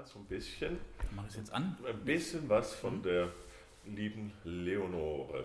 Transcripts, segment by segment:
mal so ein bisschen. Mach es jetzt an? Ein bisschen was von der lieben Leonore.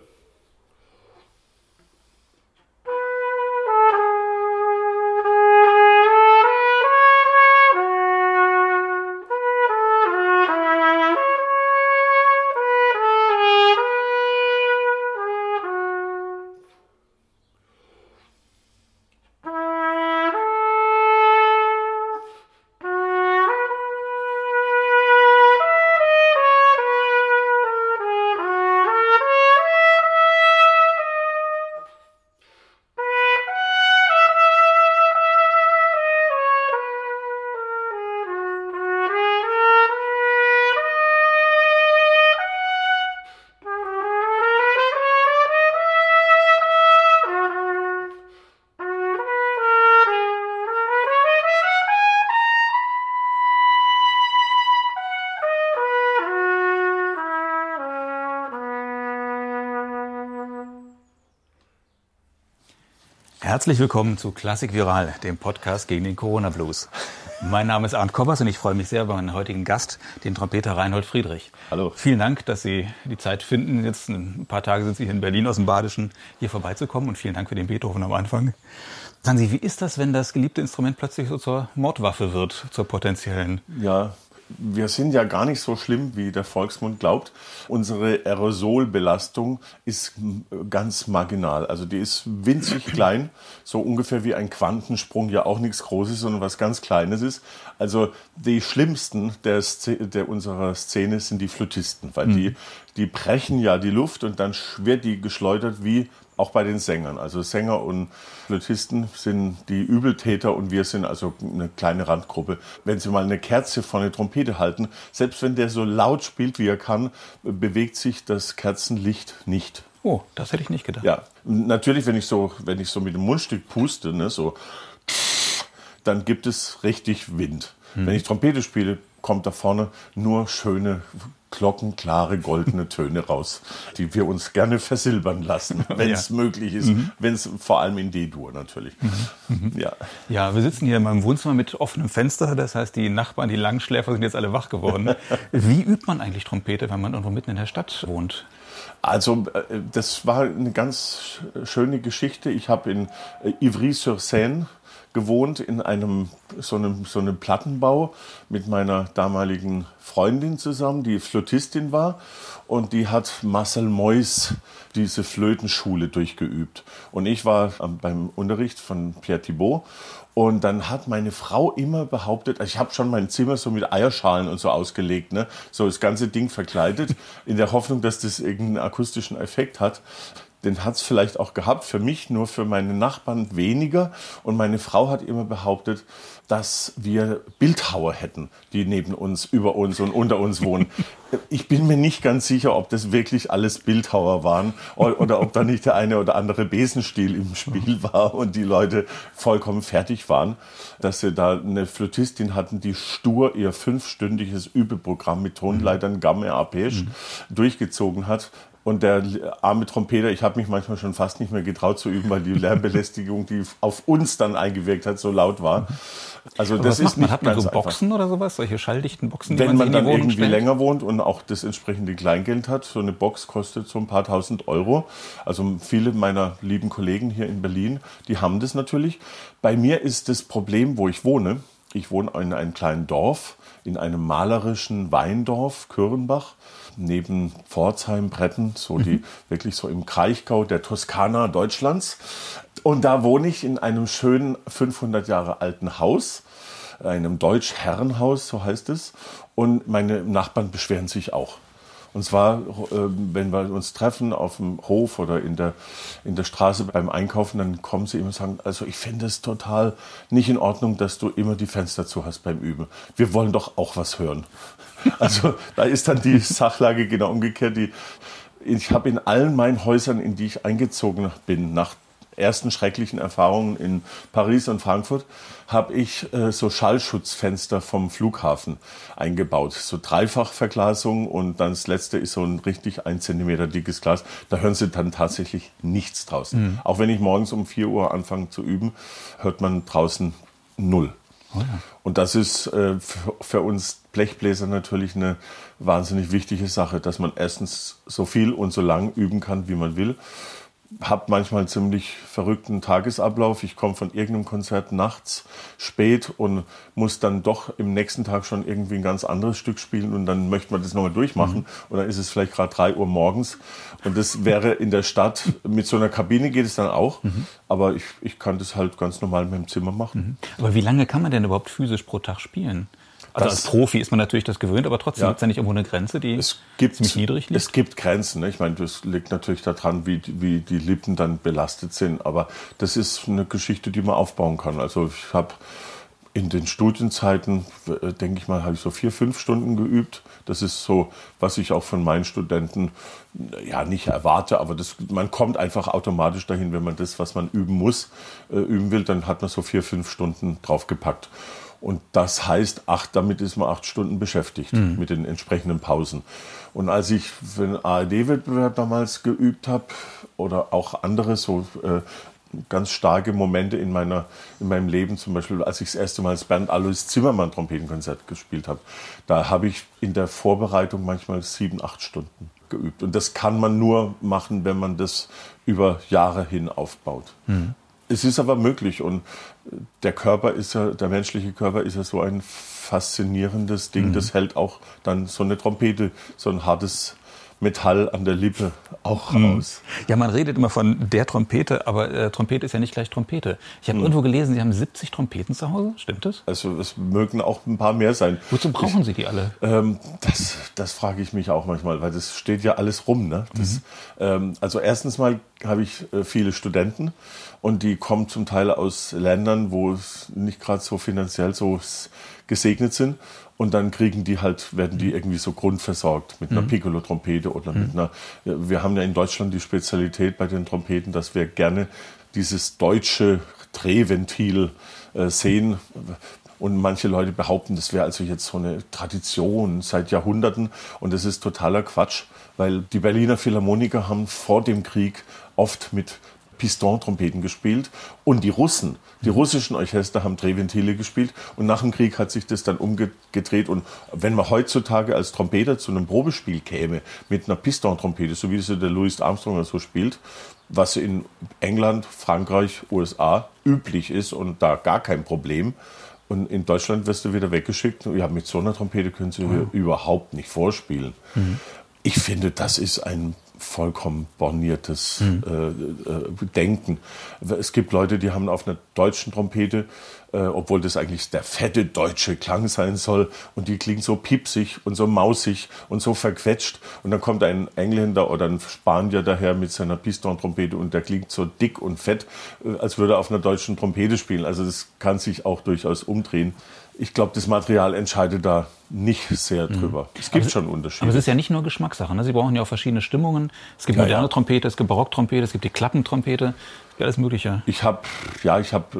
Herzlich willkommen zu Klassik Viral, dem Podcast gegen den Corona Blues. Mein Name ist Arndt Koppers und ich freue mich sehr über meinen heutigen Gast, den Trompeter Reinhold Friedrich. Hallo. Vielen Dank, dass Sie die Zeit finden. Jetzt ein paar Tage sind Sie hier in Berlin aus dem Badischen, hier vorbeizukommen und vielen Dank für den Beethoven am Anfang. Sagen Sie, wie ist das, wenn das geliebte Instrument plötzlich so zur Mordwaffe wird, zur potenziellen? Ja, wir sind ja gar nicht so schlimm, wie der Volksmund glaubt. Unsere Aerosolbelastung ist ganz marginal. Also die ist winzig klein, so ungefähr wie ein Quantensprung, ja auch nichts Großes, sondern was ganz Kleines ist. Also die schlimmsten der, Szene, der unserer Szene sind die Flötisten, weil mhm. die, die brechen ja die Luft und dann wird die geschleudert wie auch bei den Sängern. Also Sänger und Flötisten sind die Übeltäter und wir sind also eine kleine Randgruppe. Wenn Sie mal eine Kerze vor eine Trompete halten, selbst wenn der so laut spielt, wie er kann, bewegt sich das Kerzenlicht nicht. Oh, das hätte ich nicht gedacht. Ja, natürlich, wenn ich so, wenn ich so mit dem Mundstück puste, ne, so, dann gibt es richtig Wind. Hm. Wenn ich Trompete spiele, kommt da vorne nur schöne glockenklare goldene Töne raus, die wir uns gerne versilbern lassen, wenn es ja. möglich ist. Mhm. Wenn es vor allem in D-Dur natürlich. Mhm. Mhm. Ja. ja, wir sitzen hier in meinem Wohnzimmer mit offenem Fenster. Das heißt, die Nachbarn, die Langschläfer sind jetzt alle wach geworden. Wie übt man eigentlich Trompete, wenn man irgendwo mitten in der Stadt wohnt? Also äh, das war eine ganz schöne Geschichte. Ich habe in äh, Ivry-sur-Seine gewohnt in einem so einem so einem Plattenbau mit meiner damaligen Freundin zusammen, die Flötistin war. Und die hat Marcel Mois diese Flötenschule durchgeübt. Und ich war beim Unterricht von Pierre Thibault. Und dann hat meine Frau immer behauptet, ich habe schon mein Zimmer so mit Eierschalen und so ausgelegt, ne? so das ganze Ding verkleidet, in der Hoffnung, dass das irgendeinen akustischen Effekt hat den hat es vielleicht auch gehabt, für mich, nur für meine Nachbarn weniger. Und meine Frau hat immer behauptet, dass wir Bildhauer hätten, die neben uns, über uns und unter uns wohnen. Ich bin mir nicht ganz sicher, ob das wirklich alles Bildhauer waren oder ob da nicht der eine oder andere Besenstiel im Spiel war und die Leute vollkommen fertig waren, dass sie da eine Flötistin hatten, die stur ihr fünfstündiges Übeprogramm mit Tonleitern Gamme Arpege mhm. durchgezogen hat und der arme Trompeter, ich habe mich manchmal schon fast nicht mehr getraut zu üben, weil die Lärmbelästigung, die auf uns dann eingewirkt hat, so laut war. Also Aber das ist nicht Hat man so Boxen einfach. oder sowas, solche schalldichten Boxen? Wenn man, man dann irgendwie stellt? länger wohnt und auch das entsprechende Kleingeld hat, so eine Box kostet so ein paar tausend Euro. Also viele meiner lieben Kollegen hier in Berlin, die haben das natürlich. Bei mir ist das Problem, wo ich wohne. Ich wohne in einem kleinen Dorf, in einem malerischen Weindorf, Kürrenbach neben Pforzheim, Bretten, so die mhm. wirklich so im Kraichgau der Toskana Deutschlands. Und da wohne ich in einem schönen 500 Jahre alten Haus, einem Deutsch-Herrenhaus, so heißt es. Und meine Nachbarn beschweren sich auch. Und zwar, ähm, wenn wir uns treffen auf dem Hof oder in der, in der Straße beim Einkaufen, dann kommen sie immer und sagen, also ich finde es total nicht in Ordnung, dass du immer die Fenster zu hast beim Üben. Wir wollen doch auch was hören. Also da ist dann die Sachlage genau umgekehrt. Die, ich habe in allen meinen Häusern, in die ich eingezogen bin, nach ersten schrecklichen Erfahrungen in Paris und Frankfurt, habe ich äh, so Schallschutzfenster vom Flughafen eingebaut. So Dreifachverglasung und dann das letzte ist so ein richtig ein Zentimeter dickes Glas. Da hören Sie dann tatsächlich nichts draußen. Mhm. Auch wenn ich morgens um 4 Uhr anfange zu üben, hört man draußen null. Oh ja. Und das ist äh, für uns Blechbläser natürlich eine wahnsinnig wichtige Sache, dass man erstens so viel und so lang üben kann, wie man will habe manchmal einen ziemlich verrückten Tagesablauf. Ich komme von irgendeinem Konzert nachts spät und muss dann doch im nächsten Tag schon irgendwie ein ganz anderes Stück spielen und dann möchte man das nochmal durchmachen mhm. und dann ist es vielleicht gerade drei Uhr morgens und das wäre in der Stadt, mit so einer Kabine geht es dann auch, mhm. aber ich, ich kann das halt ganz normal mit dem Zimmer machen. Mhm. Aber wie lange kann man denn überhaupt physisch pro Tag spielen? Also als Profi ist man natürlich das gewöhnt, aber trotzdem ja. gibt es ja nicht irgendwo eine Grenze, die es gibt, ziemlich niedrig liegt? Es gibt Grenzen. Ne? Ich meine, das liegt natürlich daran, wie, wie die Lippen dann belastet sind. Aber das ist eine Geschichte, die man aufbauen kann. Also ich habe in den Studienzeiten, äh, denke ich mal, habe ich so vier, fünf Stunden geübt. Das ist so, was ich auch von meinen Studenten ja nicht erwarte, aber das, man kommt einfach automatisch dahin, wenn man das, was man üben muss, äh, üben will, dann hat man so vier, fünf Stunden draufgepackt. Und das heißt, acht, damit ist man acht Stunden beschäftigt mhm. mit den entsprechenden Pausen. Und als ich für den ARD-Wettbewerb damals geübt habe oder auch andere so äh, ganz starke Momente in, meiner, in meinem Leben, zum Beispiel als ich das erste Mal das Bernd Alois Zimmermann Trompetenkonzert gespielt habe, da habe ich in der Vorbereitung manchmal sieben, acht Stunden geübt. Und das kann man nur machen, wenn man das über Jahre hin aufbaut. Mhm. Es ist aber möglich und der Körper ist ja, der menschliche Körper ist ja so ein faszinierendes Ding. Mhm. Das hält auch dann so eine Trompete, so ein hartes Metall an der Lippe auch mhm. aus. Ja, man redet immer von der Trompete, aber äh, Trompete ist ja nicht gleich Trompete. Ich habe mhm. irgendwo gelesen, Sie haben 70 Trompeten zu Hause, stimmt das? Also es mögen auch ein paar mehr sein. Wozu brauchen ich, Sie die alle? Ähm, das, das frage ich mich auch manchmal, weil das steht ja alles rum. Ne? Das, mhm. ähm, also erstens mal habe ich äh, viele Studenten und die kommen zum Teil aus Ländern, wo es nicht gerade so finanziell so gesegnet sind. Und dann kriegen die halt, werden die irgendwie so grundversorgt mit einer mhm. Piccolo-Trompete oder mhm. mit einer. Wir haben ja in Deutschland die Spezialität bei den Trompeten, dass wir gerne dieses deutsche Drehventil äh, sehen. Und manche Leute behaupten, das wäre also jetzt so eine Tradition seit Jahrhunderten. Und das ist totaler Quatsch, weil die Berliner Philharmoniker haben vor dem Krieg oft mit Piston-Trompeten gespielt und die Russen, die russischen Orchester haben Drehventile gespielt und nach dem Krieg hat sich das dann umgedreht und wenn man heutzutage als Trompeter zu einem Probespiel käme mit einer Piston-Trompete, so wie es der Louis Armstrong so spielt, was in England, Frankreich, USA üblich ist und da gar kein Problem, und in Deutschland wirst du wieder weggeschickt. Ja, mit so einer Trompete können sie mhm. überhaupt nicht vorspielen. Mhm. Ich finde, das ist ein vollkommen borniertes mhm. äh, äh, Denken. Es gibt Leute, die haben auf einer deutschen Trompete, äh, obwohl das eigentlich der fette deutsche Klang sein soll, und die klingt so piepsig und so mausig und so verquetscht. Und dann kommt ein Engländer oder ein Spanier daher mit seiner Piston-Trompete und der klingt so dick und fett, äh, als würde er auf einer deutschen Trompete spielen. Also das kann sich auch durchaus umdrehen ich glaube, das Material entscheidet da nicht sehr mhm. drüber. Mhm. Es gibt aber schon Unterschiede. Aber es ist ja nicht nur Geschmackssache. Ne? Sie brauchen ja auch verschiedene Stimmungen. Es gibt ja, moderne ja. Trompete, es gibt Barocktrompete, es gibt die Klappentrompete, ja, alles Mögliche. Ich habe ja, ich habe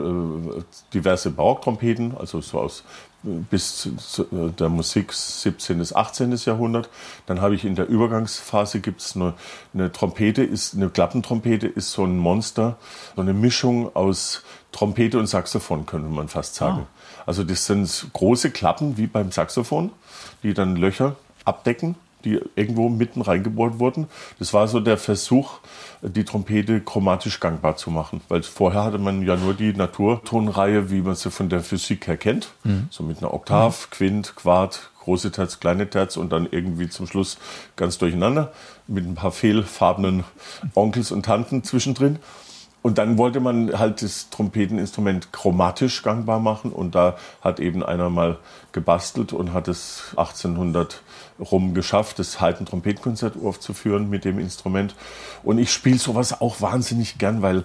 äh, diverse Barocktrompeten, also so aus bis zu der Musik 17. bis 18. Jahrhundert. Dann habe ich in der Übergangsphase gibt es eine, eine Trompete, ist eine Klappentrompete, ist so ein Monster, so eine Mischung aus Trompete und Saxophon, könnte man fast sagen. Ah. Also das sind große Klappen wie beim Saxophon, die dann Löcher abdecken, die irgendwo mitten reingebohrt wurden. Das war so der Versuch, die Trompete chromatisch gangbar zu machen. Weil vorher hatte man ja nur die Naturtonreihe, wie man sie von der Physik her kennt. Mhm. So mit einer Oktav, Quint, Quart, große Terz, kleine Terz und dann irgendwie zum Schluss ganz durcheinander mit ein paar fehlfarbenen Onkels und Tanten zwischendrin. Und dann wollte man halt das Trompeteninstrument chromatisch gangbar machen und da hat eben einer mal gebastelt und hat es 1800 rum geschafft, das Haydn Trompetenkonzert aufzuführen mit dem Instrument. Und ich spiele sowas auch wahnsinnig gern, weil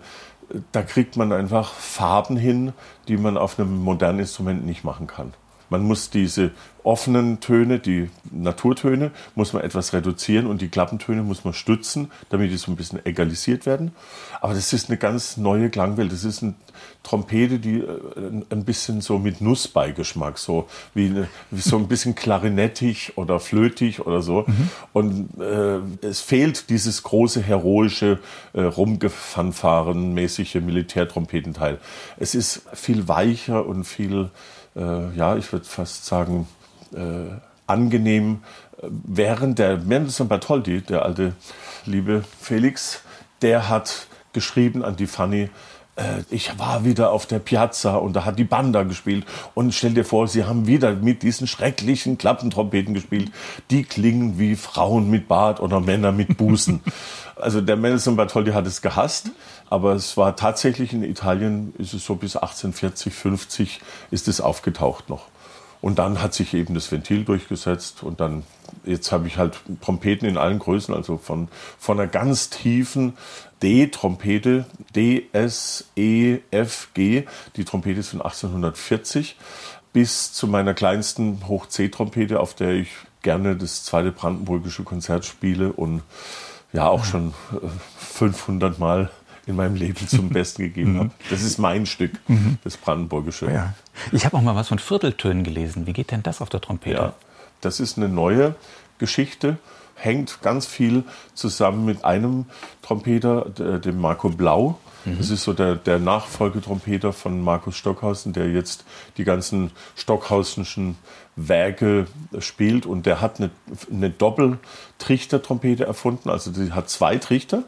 äh, da kriegt man einfach Farben hin, die man auf einem modernen Instrument nicht machen kann. Man muss diese offenen Töne, die Naturtöne, muss man etwas reduzieren und die Klappentöne muss man stützen, damit die so ein bisschen egalisiert werden. Aber das ist eine ganz neue Klangwelt. Das ist eine Trompete, die äh, ein bisschen so mit Nussbeigeschmack, so wie, eine, wie so ein bisschen klarinettig oder flötig oder so. Mhm. Und äh, es fehlt dieses große heroische äh, Rumgefanfaren mäßige Militärtrompetenteil. Es ist viel weicher und viel äh, ja, ich würde fast sagen, äh, angenehm. Während der Mendelssohn Bartholdy, der alte liebe Felix, der hat geschrieben an die Fanny, äh, ich war wieder auf der Piazza und da hat die Banda gespielt. Und stell dir vor, sie haben wieder mit diesen schrecklichen Klappentrompeten gespielt. Die klingen wie Frauen mit Bart oder Männer mit Busen. also der Mendelssohn Bartholdy hat es gehasst, aber es war tatsächlich in Italien, ist es so bis 1840, 50 ist es aufgetaucht noch. Und dann hat sich eben das Ventil durchgesetzt und dann, jetzt habe ich halt Trompeten in allen Größen, also von, von einer ganz tiefen D-Trompete, D, S, E, F, G, die Trompete ist von 1840, bis zu meiner kleinsten Hoch-C-Trompete, auf der ich gerne das zweite brandenburgische Konzert spiele und ja auch schon 500 äh, Mal in meinem Leben zum Besten gegeben habe. Das ist mein Stück, mhm. das Brandenburgische. Ja. Ich habe auch mal was von Vierteltönen gelesen. Wie geht denn das auf der Trompete? Ja, das ist eine neue Geschichte. Hängt ganz viel zusammen mit einem Trompeter, dem Marco Blau. Mhm. Das ist so der, der Nachfolgetrompeter von Markus Stockhausen, der jetzt die ganzen Stockhausenschen Werke spielt. Und der hat eine, eine Doppeltrichter-Trompete erfunden. Also die hat zwei Trichter.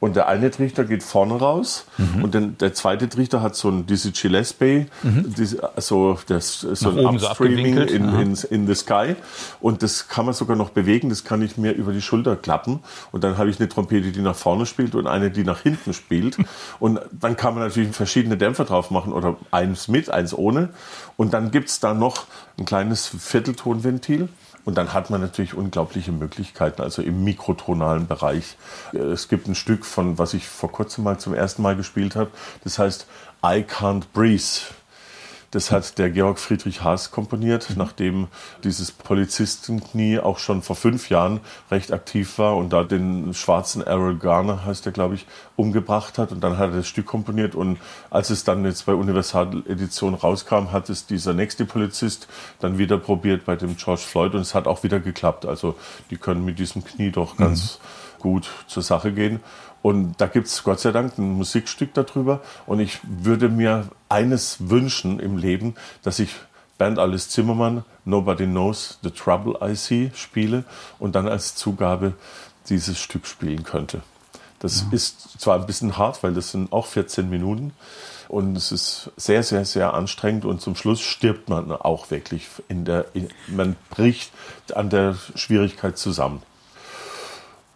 Und der eine Trichter geht vorne raus mhm. und dann der zweite Trichter hat so ein diese Gillespie, mhm. also das, so ein Upstreaming so in, in, in the sky. Und das kann man sogar noch bewegen, das kann ich mir über die Schulter klappen. Und dann habe ich eine Trompete, die nach vorne spielt und eine, die nach hinten spielt. und dann kann man natürlich verschiedene Dämpfer drauf machen oder eins mit, eins ohne. Und dann gibt's da noch ein kleines Vierteltonventil und dann hat man natürlich unglaubliche Möglichkeiten, also im mikrotonalen Bereich. Es gibt ein Stück von, was ich vor kurzem mal zum ersten Mal gespielt habe, das heißt I Can't Breathe. Das hat der Georg Friedrich Haas komponiert, mhm. nachdem dieses Polizistenknie auch schon vor fünf Jahren recht aktiv war und da den schwarzen Errol Garner, heißt der, glaube ich, umgebracht hat. Und dann hat er das Stück komponiert. Und als es dann jetzt bei Universal Edition rauskam, hat es dieser nächste Polizist dann wieder probiert bei dem George Floyd und es hat auch wieder geklappt. Also die können mit diesem Knie doch ganz mhm. gut zur Sache gehen. Und da gibt es Gott sei Dank ein Musikstück darüber. Und ich würde mir eines wünschen im Leben, dass ich Bernd Alice Zimmermann, Nobody Knows the Trouble I See spiele und dann als Zugabe dieses Stück spielen könnte. Das ja. ist zwar ein bisschen hart, weil das sind auch 14 Minuten und es ist sehr, sehr, sehr anstrengend und zum Schluss stirbt man auch wirklich in der, in, man bricht an der Schwierigkeit zusammen.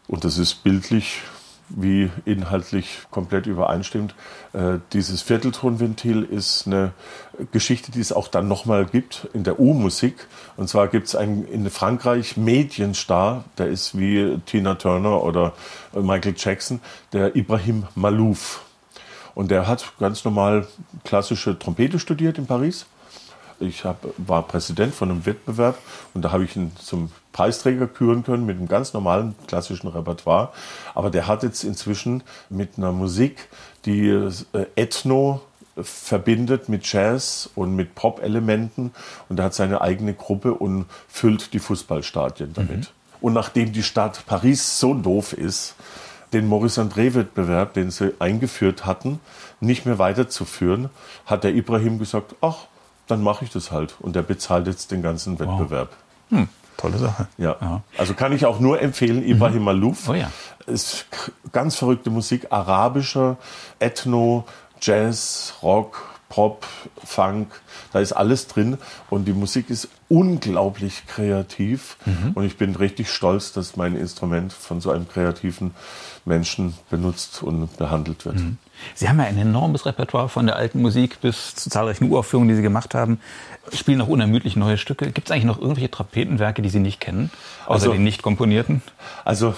Und das ist bildlich wie inhaltlich komplett übereinstimmt. Äh, dieses Vierteltonventil ist eine Geschichte, die es auch dann nochmal gibt in der U-Musik. Und zwar gibt es einen in Frankreich Medienstar, der ist wie Tina Turner oder Michael Jackson, der Ibrahim Malouf. Und der hat ganz normal klassische Trompete studiert in Paris ich hab, war Präsident von einem Wettbewerb und da habe ich ihn zum Preisträger küren können mit einem ganz normalen klassischen Repertoire. Aber der hat jetzt inzwischen mit einer Musik, die äh, Ethno verbindet mit Jazz und mit Pop-Elementen und er hat seine eigene Gruppe und füllt die Fußballstadien damit. Mhm. Und nachdem die Stadt Paris so doof ist, den Maurice André-Wettbewerb, den sie eingeführt hatten, nicht mehr weiterzuführen, hat der Ibrahim gesagt, ach, dann mache ich das halt. Und der bezahlt jetzt den ganzen Wettbewerb. Wow. Hm, tolle Sache. Ja. ja. Also kann ich auch nur empfehlen, Ibrahim mhm. Malouf. Oh ja. Ist ganz verrückte Musik, arabischer, Ethno, Jazz, Rock, Pop, Funk, da ist alles drin und die Musik ist unglaublich kreativ mhm. und ich bin richtig stolz, dass mein Instrument von so einem kreativen Menschen benutzt und behandelt wird. Mhm. Sie haben ja ein enormes Repertoire von der alten Musik bis zu zahlreichen Uraufführungen, die Sie gemacht haben. Spielen auch unermüdlich neue Stücke. Gibt es eigentlich noch irgendwelche Tropetenwerke, die Sie nicht kennen, außer also, die nicht komponierten? Also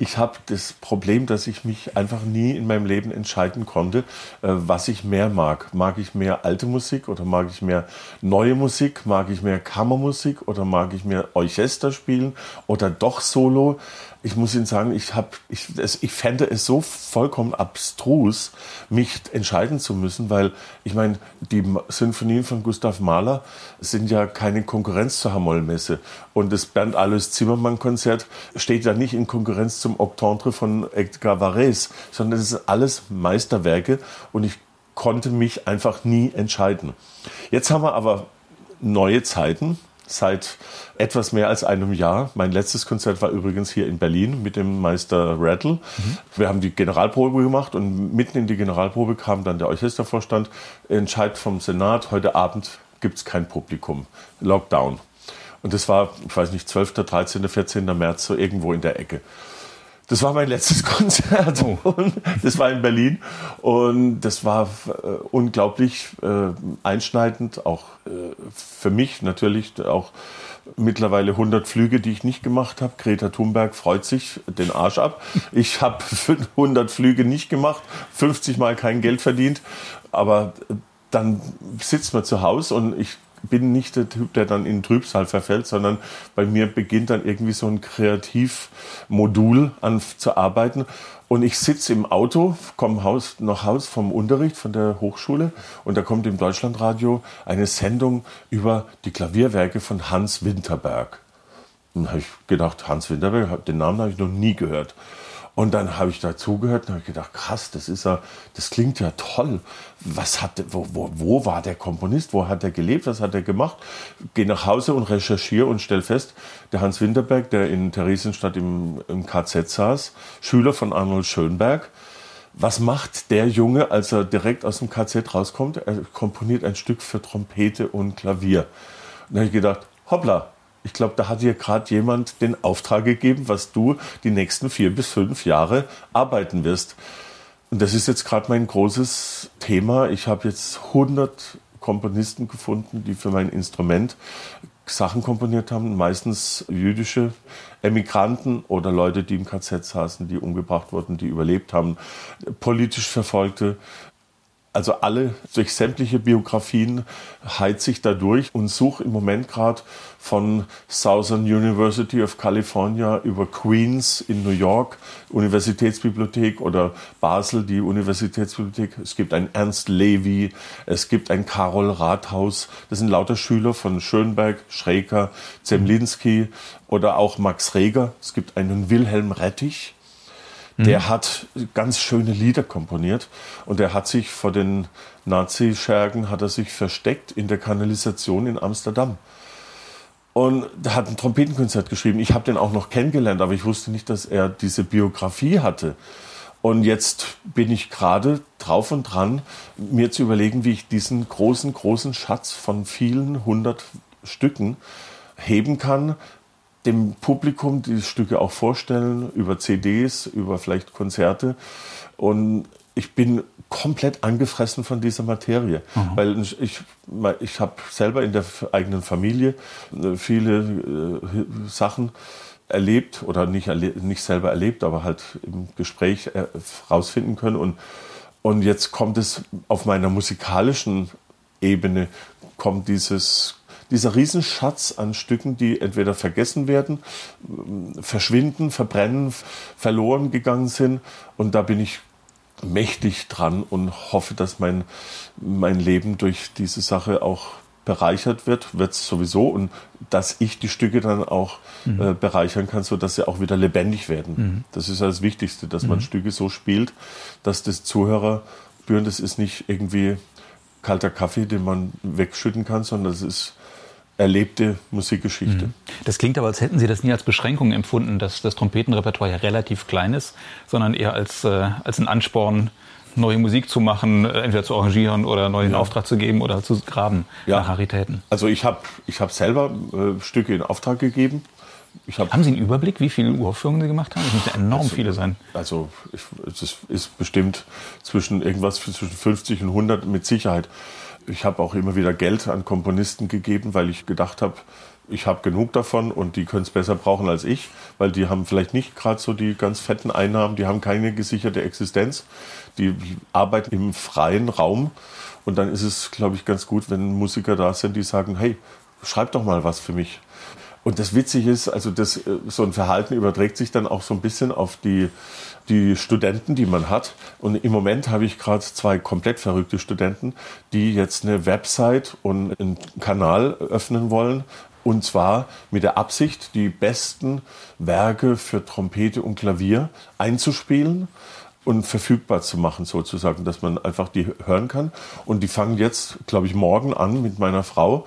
ich habe das Problem, dass ich mich einfach nie in meinem Leben entscheiden konnte, äh, was ich mehr mag. Mag ich mehr alte Musik oder mag ich mehr neue Musik? Mag ich mehr Kammermusik oder mag ich mehr Orchester spielen oder doch Solo? Ich muss Ihnen sagen, ich, hab, ich, es, ich fände es so vollkommen abstrus, mich entscheiden zu müssen, weil ich meine, die Sinfonien von Gustav Mahler sind ja keine Konkurrenz zur Hamollmesse. Und das Bernd Alois Zimmermann Konzert steht ja nicht in Konkurrenz zum Octantre von Edgar Varese, sondern es sind alles Meisterwerke und ich konnte mich einfach nie entscheiden. Jetzt haben wir aber neue Zeiten seit etwas mehr als einem Jahr. Mein letztes Konzert war übrigens hier in Berlin mit dem Meister Rattle. Mhm. Wir haben die Generalprobe gemacht und mitten in die Generalprobe kam dann der Orchestervorstand, Entscheid vom Senat, heute Abend gibt es kein Publikum. Lockdown. Und das war, ich weiß nicht, 12., 13., 14. März, so irgendwo in der Ecke. Das war mein letztes Konzert. Oh. Das war in Berlin. Und das war äh, unglaublich äh, einschneidend, auch äh, für mich natürlich, auch mittlerweile 100 Flüge, die ich nicht gemacht habe. Greta Thunberg freut sich den Arsch ab. Ich habe 100 Flüge nicht gemacht, 50 Mal kein Geld verdient. Aber dann sitzt man zu Hause und ich bin nicht der Typ, der dann in Trübsal verfällt, sondern bei mir beginnt dann irgendwie so ein Kreativmodul an zu arbeiten. Und ich sitze im Auto, komme Haus, nach Haus vom Unterricht von der Hochschule und da kommt im Deutschlandradio eine Sendung über die Klavierwerke von Hans Winterberg. Und dann habe ich gedacht, Hans Winterberg, den Namen habe ich noch nie gehört. Und dann habe ich dazugehört und habe gedacht, krass, das ist ja, das klingt ja toll. Was hat, wo, wo, wo war der Komponist? Wo hat er gelebt? Was hat er gemacht? Gehe nach Hause und recherchiere und stelle fest, der Hans Winterberg, der in Theresienstadt im, im KZ saß, Schüler von Arnold Schönberg, was macht der Junge, als er direkt aus dem KZ rauskommt? Er komponiert ein Stück für Trompete und Klavier. Und da habe ich gedacht, hoppla, ich glaube, da hat dir gerade jemand den Auftrag gegeben, was du die nächsten vier bis fünf Jahre arbeiten wirst. Und das ist jetzt gerade mein großes Thema. Ich habe jetzt 100 Komponisten gefunden, die für mein Instrument Sachen komponiert haben, meistens jüdische Emigranten oder Leute, die im KZ saßen, die umgebracht wurden, die überlebt haben, politisch Verfolgte, also alle durch sämtliche Biografien heiz ich da durch und suche im Moment gerade von Southern University of California über Queens in New York, Universitätsbibliothek oder Basel, die Universitätsbibliothek. Es gibt ein Ernst Levy, es gibt ein Karol Rathaus. Das sind lauter Schüler von Schönberg, Schreker, Zemlinski oder auch Max Reger. Es gibt einen Wilhelm Rettich der mhm. hat ganz schöne Lieder komponiert und er hat sich vor den Nazi-Schergen hat er sich versteckt in der Kanalisation in Amsterdam und hat ein Trompetenkonzert geschrieben. Ich habe den auch noch kennengelernt, aber ich wusste nicht, dass er diese Biografie hatte. Und jetzt bin ich gerade drauf und dran, mir zu überlegen, wie ich diesen großen, großen Schatz von vielen hundert Stücken heben kann, dem Publikum die Stücke auch vorstellen, über CDs, über vielleicht Konzerte. Und ich bin komplett angefressen von dieser Materie, mhm. weil ich, ich habe selber in der eigenen Familie äh, viele äh, Sachen erlebt oder nicht, nicht selber erlebt, aber halt im Gespräch herausfinden äh, können. Und, und jetzt kommt es auf meiner musikalischen Ebene, kommt dieses dieser Riesenschatz an Stücken, die entweder vergessen werden, verschwinden, verbrennen, verloren gegangen sind. Und da bin ich mächtig dran und hoffe, dass mein, mein Leben durch diese Sache auch bereichert wird, wird es sowieso und dass ich die Stücke dann auch mhm. äh, bereichern kann, so dass sie auch wieder lebendig werden. Mhm. Das ist das Wichtigste, dass mhm. man Stücke so spielt, dass das Zuhörer spüren, das ist nicht irgendwie kalter Kaffee, den man wegschütten kann, sondern das ist erlebte Musikgeschichte. Mhm. Das klingt aber, als hätten Sie das nie als Beschränkung empfunden, dass das Trompetenrepertoire ja relativ klein ist, sondern eher als, äh, als ein Ansporn, neue Musik zu machen, äh, entweder zu arrangieren oder neu in ja. Auftrag zu geben oder zu graben ja. nach Raritäten. Also ich habe ich hab selber äh, Stücke in Auftrag gegeben. Hab, haben Sie einen Überblick, wie viele Uraufführungen Sie gemacht haben? Es müssen enorm also, viele sein. Also es ist bestimmt zwischen irgendwas zwischen 50 und 100 mit Sicherheit. Ich habe auch immer wieder Geld an Komponisten gegeben, weil ich gedacht habe, ich habe genug davon und die können es besser brauchen als ich, weil die haben vielleicht nicht gerade so die ganz fetten Einnahmen, die haben keine gesicherte Existenz, die arbeiten im freien Raum und dann ist es, glaube ich, ganz gut, wenn Musiker da sind, die sagen, hey, schreib doch mal was für mich. Und das Witzige ist, also das, äh, so ein Verhalten überträgt sich dann auch so ein bisschen auf die, die Studenten, die man hat. Und im Moment habe ich gerade zwei komplett verrückte Studenten, die jetzt eine Website und einen Kanal öffnen wollen. Und zwar mit der Absicht, die besten Werke für Trompete und Klavier einzuspielen und verfügbar zu machen, sozusagen, dass man einfach die hören kann. Und die fangen jetzt, glaube ich, morgen an mit meiner Frau.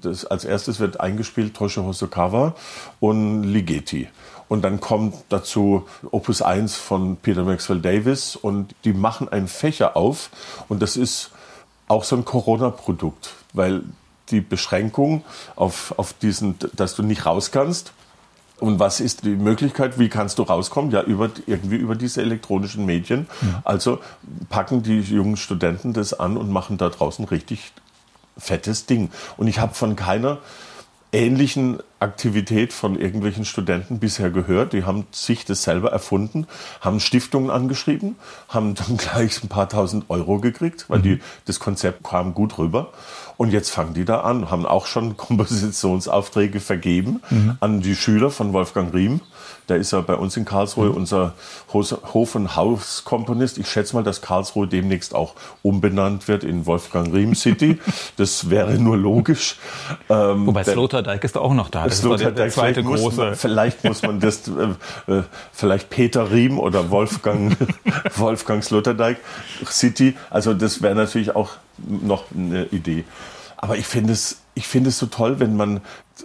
Das, als erstes wird eingespielt Tosche Hosokawa und Ligeti. Und dann kommt dazu Opus 1 von Peter Maxwell Davis und die machen einen Fächer auf und das ist auch so ein Corona-Produkt, weil die Beschränkung auf, auf diesen, dass du nicht raus kannst, und was ist die Möglichkeit? Wie kannst du rauskommen? Ja, über, irgendwie über diese elektronischen Medien. Mhm. Also packen die jungen Studenten das an und machen da draußen richtig fettes Ding. Und ich habe von keiner ähnlichen Aktivität von irgendwelchen Studenten bisher gehört. Die haben sich das selber erfunden, haben Stiftungen angeschrieben, haben dann gleich ein paar tausend Euro gekriegt, weil die, mhm. das Konzept kam gut rüber. Und jetzt fangen die da an, haben auch schon Kompositionsaufträge vergeben mhm. an die Schüler von Wolfgang Riem. Der ist ja bei uns in Karlsruhe mhm. unser Hof- und Hauskomponist. Ich schätze mal, dass Karlsruhe demnächst auch umbenannt wird in Wolfgang Riem City. das wäre nur logisch. Ähm, Wobei Sloterdijk ist auch noch da. Das war der, der zweite vielleicht große. Man, vielleicht muss man das, äh, äh, vielleicht Peter Riem oder Wolfgang, Wolfgang Sloterdijk City. Also das wäre natürlich auch noch eine Idee. Aber ich finde es, ich finde es so toll, wenn man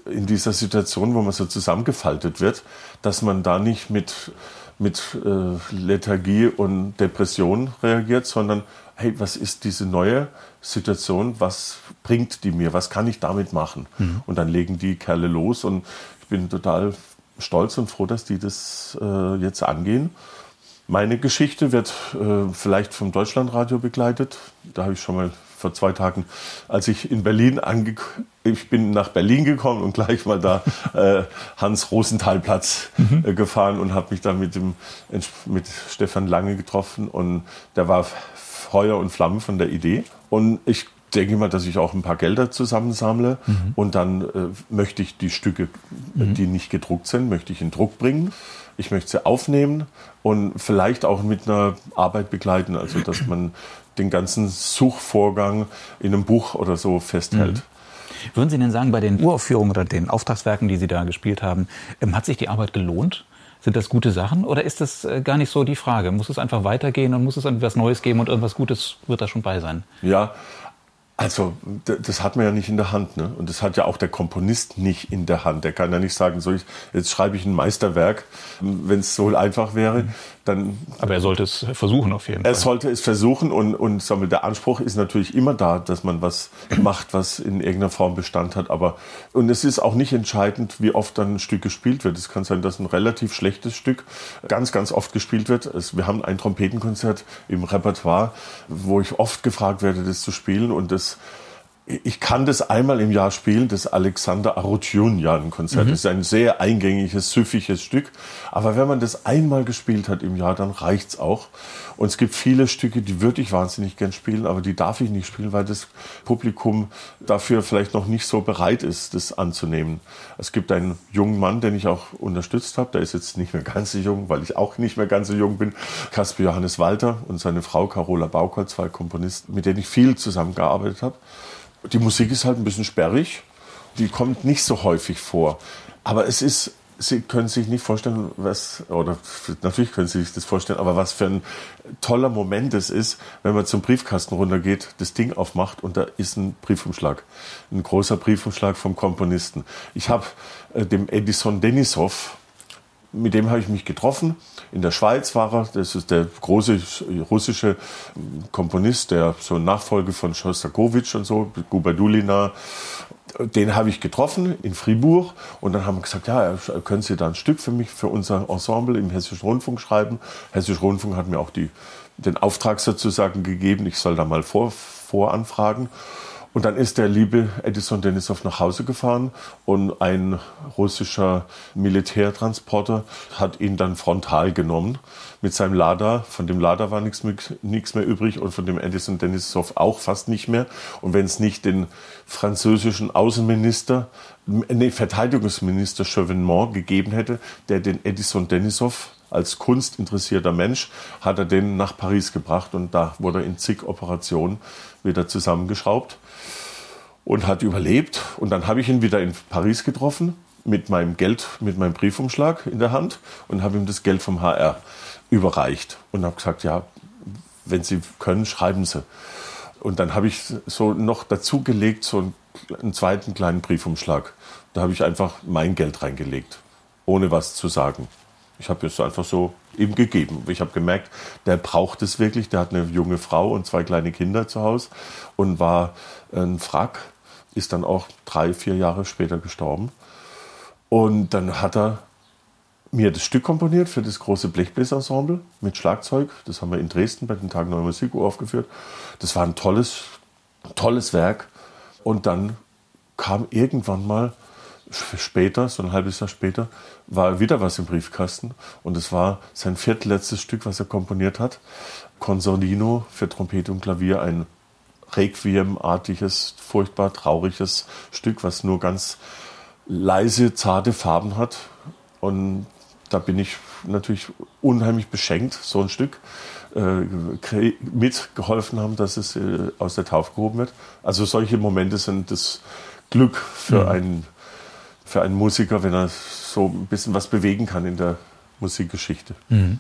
in dieser Situation, wo man so zusammengefaltet wird, dass man da nicht mit, mit äh, Lethargie und Depression reagiert, sondern hey, was ist diese neue Situation? Was bringt die mir? Was kann ich damit machen? Mhm. Und dann legen die Kerle los und ich bin total stolz und froh, dass die das äh, jetzt angehen. Meine Geschichte wird äh, vielleicht vom Deutschlandradio begleitet. Da habe ich schon mal vor zwei Tagen, als ich in Berlin angekommen ich bin nach Berlin gekommen und gleich mal da äh, Hans Rosenthalplatz mhm. äh, gefahren und habe mich da mit dem mit Stefan Lange getroffen und der war Feuer und Flamme von der Idee und ich denke mal, dass ich auch ein paar Gelder zusammensammle mhm. und dann äh, möchte ich die Stücke, mhm. die nicht gedruckt sind, möchte ich in Druck bringen. Ich möchte sie aufnehmen und vielleicht auch mit einer Arbeit begleiten, also dass man den ganzen Suchvorgang in einem Buch oder so festhält. Mhm. Würden Sie denn sagen, bei den Uraufführungen oder den Auftragswerken, die Sie da gespielt haben, ähm, hat sich die Arbeit gelohnt? Sind das gute Sachen oder ist das äh, gar nicht so die Frage? Muss es einfach weitergehen und muss es etwas Neues geben und irgendwas Gutes wird da schon bei sein? Ja, also, das hat man ja nicht in der Hand. Ne? Und das hat ja auch der Komponist nicht in der Hand. Der kann ja nicht sagen, so ich, jetzt schreibe ich ein Meisterwerk, wenn es so einfach wäre. Dann, Aber er sollte es versuchen auf jeden Fall. Er sollte es versuchen und, und sagen wir, der Anspruch ist natürlich immer da, dass man was macht, was in irgendeiner Form Bestand hat. Aber und es ist auch nicht entscheidend, wie oft dann ein Stück gespielt wird. Es kann sein, dass ein relativ schlechtes Stück ganz, ganz oft gespielt wird. Es, wir haben ein Trompetenkonzert im Repertoire, wo ich oft gefragt werde, das zu spielen und das ich kann das einmal im Jahr spielen, das Alexander Arutjunjan-Konzert. Mhm. Das ist ein sehr eingängiges, süffiges Stück. Aber wenn man das einmal gespielt hat im Jahr, dann reicht's auch. Und es gibt viele Stücke, die würde ich wahnsinnig gern spielen, aber die darf ich nicht spielen, weil das Publikum dafür vielleicht noch nicht so bereit ist, das anzunehmen. Es gibt einen jungen Mann, den ich auch unterstützt habe. Der ist jetzt nicht mehr ganz so jung, weil ich auch nicht mehr ganz so jung bin. Kasper Johannes Walter und seine Frau Carola Baukol, zwei Komponisten, mit denen ich viel zusammengearbeitet habe. Die Musik ist halt ein bisschen sperrig. Die kommt nicht so häufig vor. Aber es ist, Sie können sich nicht vorstellen, was, oder natürlich können Sie sich das vorstellen, aber was für ein toller Moment es ist, wenn man zum Briefkasten runtergeht, das Ding aufmacht und da ist ein Briefumschlag. Ein großer Briefumschlag vom Komponisten. Ich habe äh, dem Edison Denisov, mit dem habe ich mich getroffen. In der Schweiz war er. Das ist der große russische Komponist, der so Nachfolge von Schostakowitsch und so, Gubadulina. Den habe ich getroffen in Fribourg und dann haben wir gesagt, ja, können Sie da ein Stück für mich, für unser Ensemble im Hessischen Rundfunk schreiben. Hessischer Rundfunk hat mir auch die, den Auftrag sozusagen gegeben, ich soll da mal vor, voranfragen. Und dann ist der liebe Edison Denisov nach Hause gefahren und ein russischer Militärtransporter hat ihn dann frontal genommen mit seinem Lada. Von dem Lada war nichts mehr, übrig und von dem Edison Denisov auch fast nicht mehr. Und wenn es nicht den französischen Außenminister, nee, Verteidigungsminister Chauvinement gegeben hätte, der den Edison Denisov als kunstinteressierter Mensch hat er den nach Paris gebracht und da wurde er in zig Operationen wieder zusammengeschraubt und hat überlebt. Und dann habe ich ihn wieder in Paris getroffen mit meinem Geld, mit meinem Briefumschlag in der Hand und habe ihm das Geld vom HR überreicht und habe gesagt, ja, wenn Sie können, schreiben Sie. Und dann habe ich so noch dazugelegt, so einen, einen zweiten kleinen Briefumschlag. Da habe ich einfach mein Geld reingelegt, ohne was zu sagen. Ich habe es einfach so ihm gegeben. Ich habe gemerkt, der braucht es wirklich. Der hat eine junge Frau und zwei kleine Kinder zu Hause und war ein Frack, ist dann auch drei, vier Jahre später gestorben. Und dann hat er mir das Stück komponiert für das große Blechbläsensemble mit Schlagzeug. Das haben wir in Dresden bei den Tagen Neue Musik aufgeführt. Das war ein tolles, tolles Werk. Und dann kam irgendwann mal später, so ein halbes Jahr später, war wieder was im Briefkasten. Und es war sein viertletztes Stück, was er komponiert hat. Consortino für Trompete und Klavier, ein Requiem-artiges, furchtbar trauriges Stück, was nur ganz leise, zarte Farben hat. Und da bin ich natürlich unheimlich beschenkt, so ein Stück äh, mitgeholfen haben, dass es äh, aus der Taufe gehoben wird. Also solche Momente sind das Glück für, mhm. einen, für einen Musiker, wenn er so ein bisschen was bewegen kann in der Musikgeschichte. Mhm.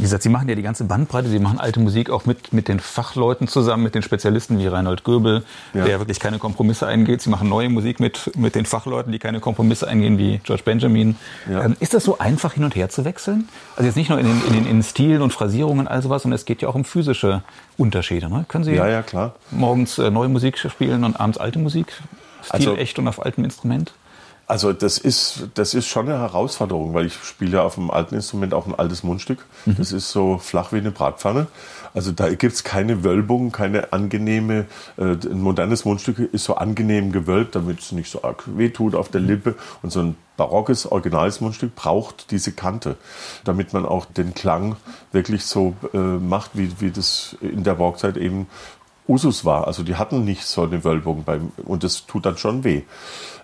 Wie gesagt, Sie machen ja die ganze Bandbreite. Sie machen alte Musik auch mit, mit den Fachleuten zusammen, mit den Spezialisten wie Reinhold Goebel, ja. der wirklich keine Kompromisse eingeht. Sie machen neue Musik mit, mit den Fachleuten, die keine Kompromisse eingehen, wie George Benjamin. Ja. Ähm, ist das so einfach hin und her zu wechseln? Also jetzt nicht nur in den, in den in Stilen und Phrasierungen und all sowas, sondern es geht ja auch um physische Unterschiede. Ne? Können Sie ja, ja, klar. morgens äh, neue Musik spielen und abends alte Musik? Stil also, echt und auf altem Instrument? Also das ist, das ist schon eine Herausforderung, weil ich spiele ja auf dem alten Instrument auch ein altes Mundstück. Mhm. Das ist so flach wie eine Bratpfanne. Also da gibt es keine Wölbung, keine angenehme, äh, ein modernes Mundstück ist so angenehm gewölbt, damit es nicht so arg wehtut auf der Lippe. Und so ein barockes, originales Mundstück braucht diese Kante, damit man auch den Klang wirklich so äh, macht, wie, wie das in der Barockzeit eben Usus war. Also die hatten nicht so eine Wölbung beim, und das tut dann schon weh.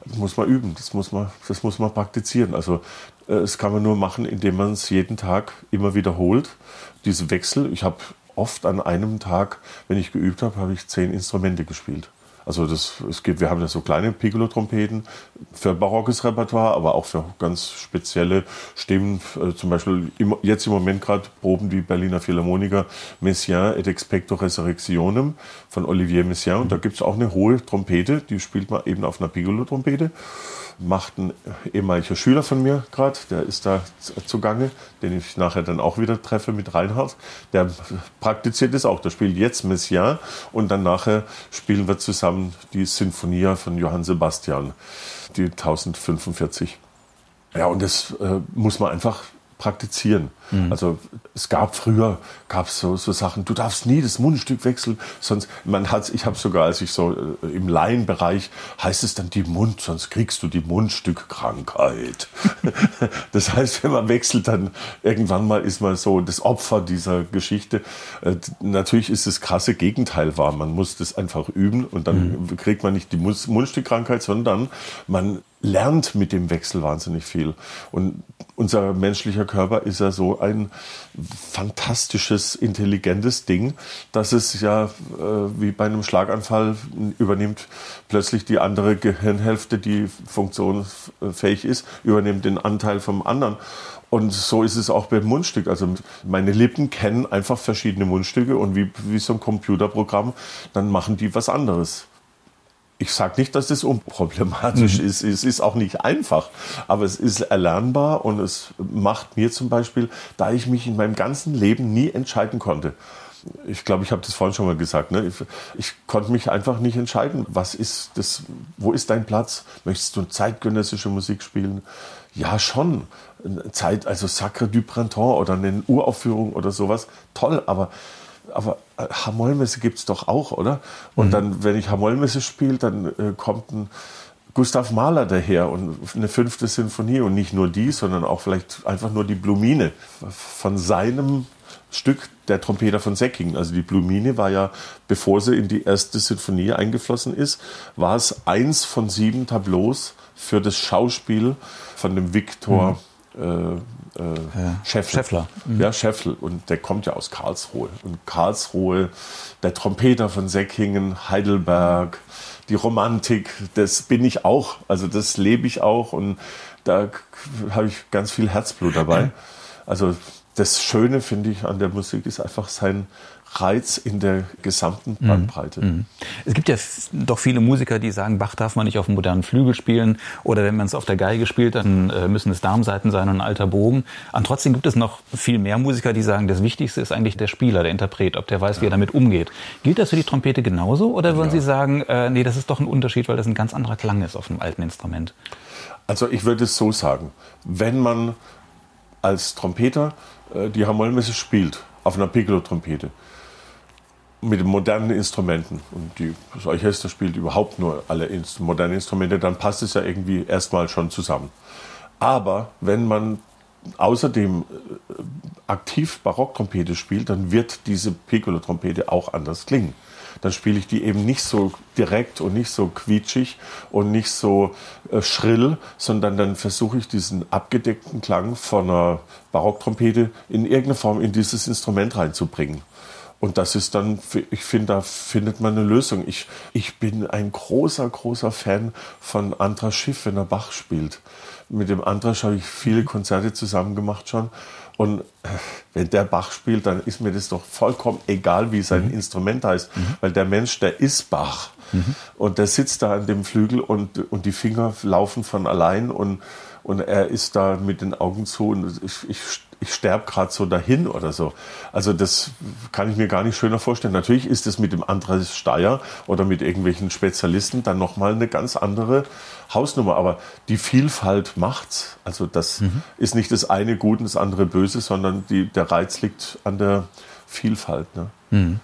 Das muss man üben, das muss man, das muss man praktizieren. Also äh, das kann man nur machen, indem man es jeden Tag immer wiederholt. Diese Wechsel, ich habe oft an einem Tag, wenn ich geübt habe, habe ich zehn Instrumente gespielt. Also das, es gibt, wir haben ja so kleine Piccolo-Trompeten für barockes Repertoire, aber auch für ganz spezielle Stimmen. Äh, zum Beispiel im, jetzt im Moment gerade proben die Berliner Philharmoniker Messiaen et Expecto Resurrectionem von Olivier Messiaen. Und da gibt es auch eine hohe Trompete, die spielt man eben auf einer Piccolo-Trompete macht ein ehemaliger Schüler von mir gerade, der ist da zugange, den ich nachher dann auch wieder treffe mit Reinhard. Der praktiziert es auch. Der spielt jetzt Messiaen und dann nachher spielen wir zusammen die Sinfonia von Johann Sebastian, die 1045. Ja, und das äh, muss man einfach praktizieren. Mhm. Also es gab früher gab es so, so Sachen, du darfst nie das Mundstück wechseln, sonst man hat ich habe sogar als ich so äh, im Laienbereich heißt es dann die Mund, sonst kriegst du die Mundstückkrankheit. das heißt, wenn man wechselt, dann irgendwann mal ist man so das Opfer dieser Geschichte. Äh, natürlich ist das krasse Gegenteil wahr. Man muss das einfach üben und dann mhm. kriegt man nicht die Mundstückkrankheit, sondern man lernt mit dem Wechsel wahnsinnig viel. Und unser menschlicher Körper ist ja so ein fantastisches, intelligentes Ding, dass es ja äh, wie bei einem Schlaganfall übernimmt plötzlich die andere Gehirnhälfte, die funktionsfähig ist, übernimmt den Anteil vom anderen. Und so ist es auch beim Mundstück. Also meine Lippen kennen einfach verschiedene Mundstücke und wie, wie so ein Computerprogramm, dann machen die was anderes. Ich sage nicht, dass das unproblematisch mhm. ist. Es ist auch nicht einfach, aber es ist erlernbar und es macht mir zum Beispiel, da ich mich in meinem ganzen Leben nie entscheiden konnte. Ich glaube, ich habe das vorhin schon mal gesagt. Ne? Ich, ich, konnte mich einfach nicht entscheiden. Was ist das? Wo ist dein Platz? Möchtest du zeitgenössische Musik spielen? Ja, schon. Zeit, also Sacre du Printemps oder eine Uraufführung oder sowas. Toll, aber aber äh, Hamollmesse gibt es doch auch, oder? Und mhm. dann, wenn ich Hamollmesse spiele, dann äh, kommt ein Gustav Mahler daher und eine fünfte Sinfonie und nicht nur die, sondern auch vielleicht einfach nur die Blumine von seinem Stück der Trompeter von Säckingen. Also die Blumine war ja, bevor sie in die erste Sinfonie eingeflossen ist, war es eins von sieben Tableaus für das Schauspiel von dem Viktor mhm äh, äh, ja. Scheffel. Scheffler. Mhm. Ja, Scheffel. Und der kommt ja aus Karlsruhe. Und Karlsruhe, der Trompeter von Säckingen, Heidelberg, die Romantik, das bin ich auch. Also das lebe ich auch und da habe ich ganz viel Herzblut dabei. Also das Schöne, finde ich, an der Musik ist einfach sein Reiz in der gesamten mhm. Bandbreite. Mhm. Es gibt ja doch viele Musiker, die sagen, Bach darf man nicht auf dem modernen Flügel spielen oder wenn man es auf der Geige spielt, dann äh, müssen es Darmseiten sein und ein alter Bogen. Und trotzdem gibt es noch viel mehr Musiker, die sagen, das Wichtigste ist eigentlich der Spieler, der Interpret, ob der weiß, ja. wie er damit umgeht. Gilt das für die Trompete genauso oder würden ja. Sie sagen, äh, nee, das ist doch ein Unterschied, weil das ein ganz anderer Klang ist auf einem alten Instrument? Also ich würde es so sagen, wenn man als Trompeter äh, die Hamollmesse spielt, auf einer Piccolo-Trompete, mit modernen Instrumenten und die, das Orchester spielt überhaupt nur alle Inst modernen Instrumente, dann passt es ja irgendwie erstmal schon zusammen. Aber wenn man außerdem äh, aktiv Barocktrompete spielt, dann wird diese Piccolo-Trompete auch anders klingen. Dann spiele ich die eben nicht so direkt und nicht so quietschig und nicht so äh, schrill, sondern dann versuche ich diesen abgedeckten Klang von einer Barocktrompete in irgendeiner Form in dieses Instrument reinzubringen. Und das ist dann, ich finde, da findet man eine Lösung. Ich, ich bin ein großer, großer Fan von Andras Schiff, wenn er Bach spielt. Mit dem Andras habe ich viele Konzerte zusammen gemacht schon. Und äh, wenn der Bach spielt, dann ist mir das doch vollkommen egal, wie sein mhm. Instrument heißt. Mhm. Weil der Mensch, der ist Bach. Mhm. Und der sitzt da an dem Flügel und, und die Finger laufen von allein und, und er ist da mit den Augen zu. Und ich, ich ich sterbe gerade so dahin oder so. Also das kann ich mir gar nicht schöner vorstellen. Natürlich ist es mit dem Andreas Steyer oder mit irgendwelchen Spezialisten dann nochmal eine ganz andere Hausnummer. Aber die Vielfalt macht's. Also das mhm. ist nicht das eine gut und das andere böse, sondern die, der Reiz liegt an der Vielfalt. Ne? Mhm.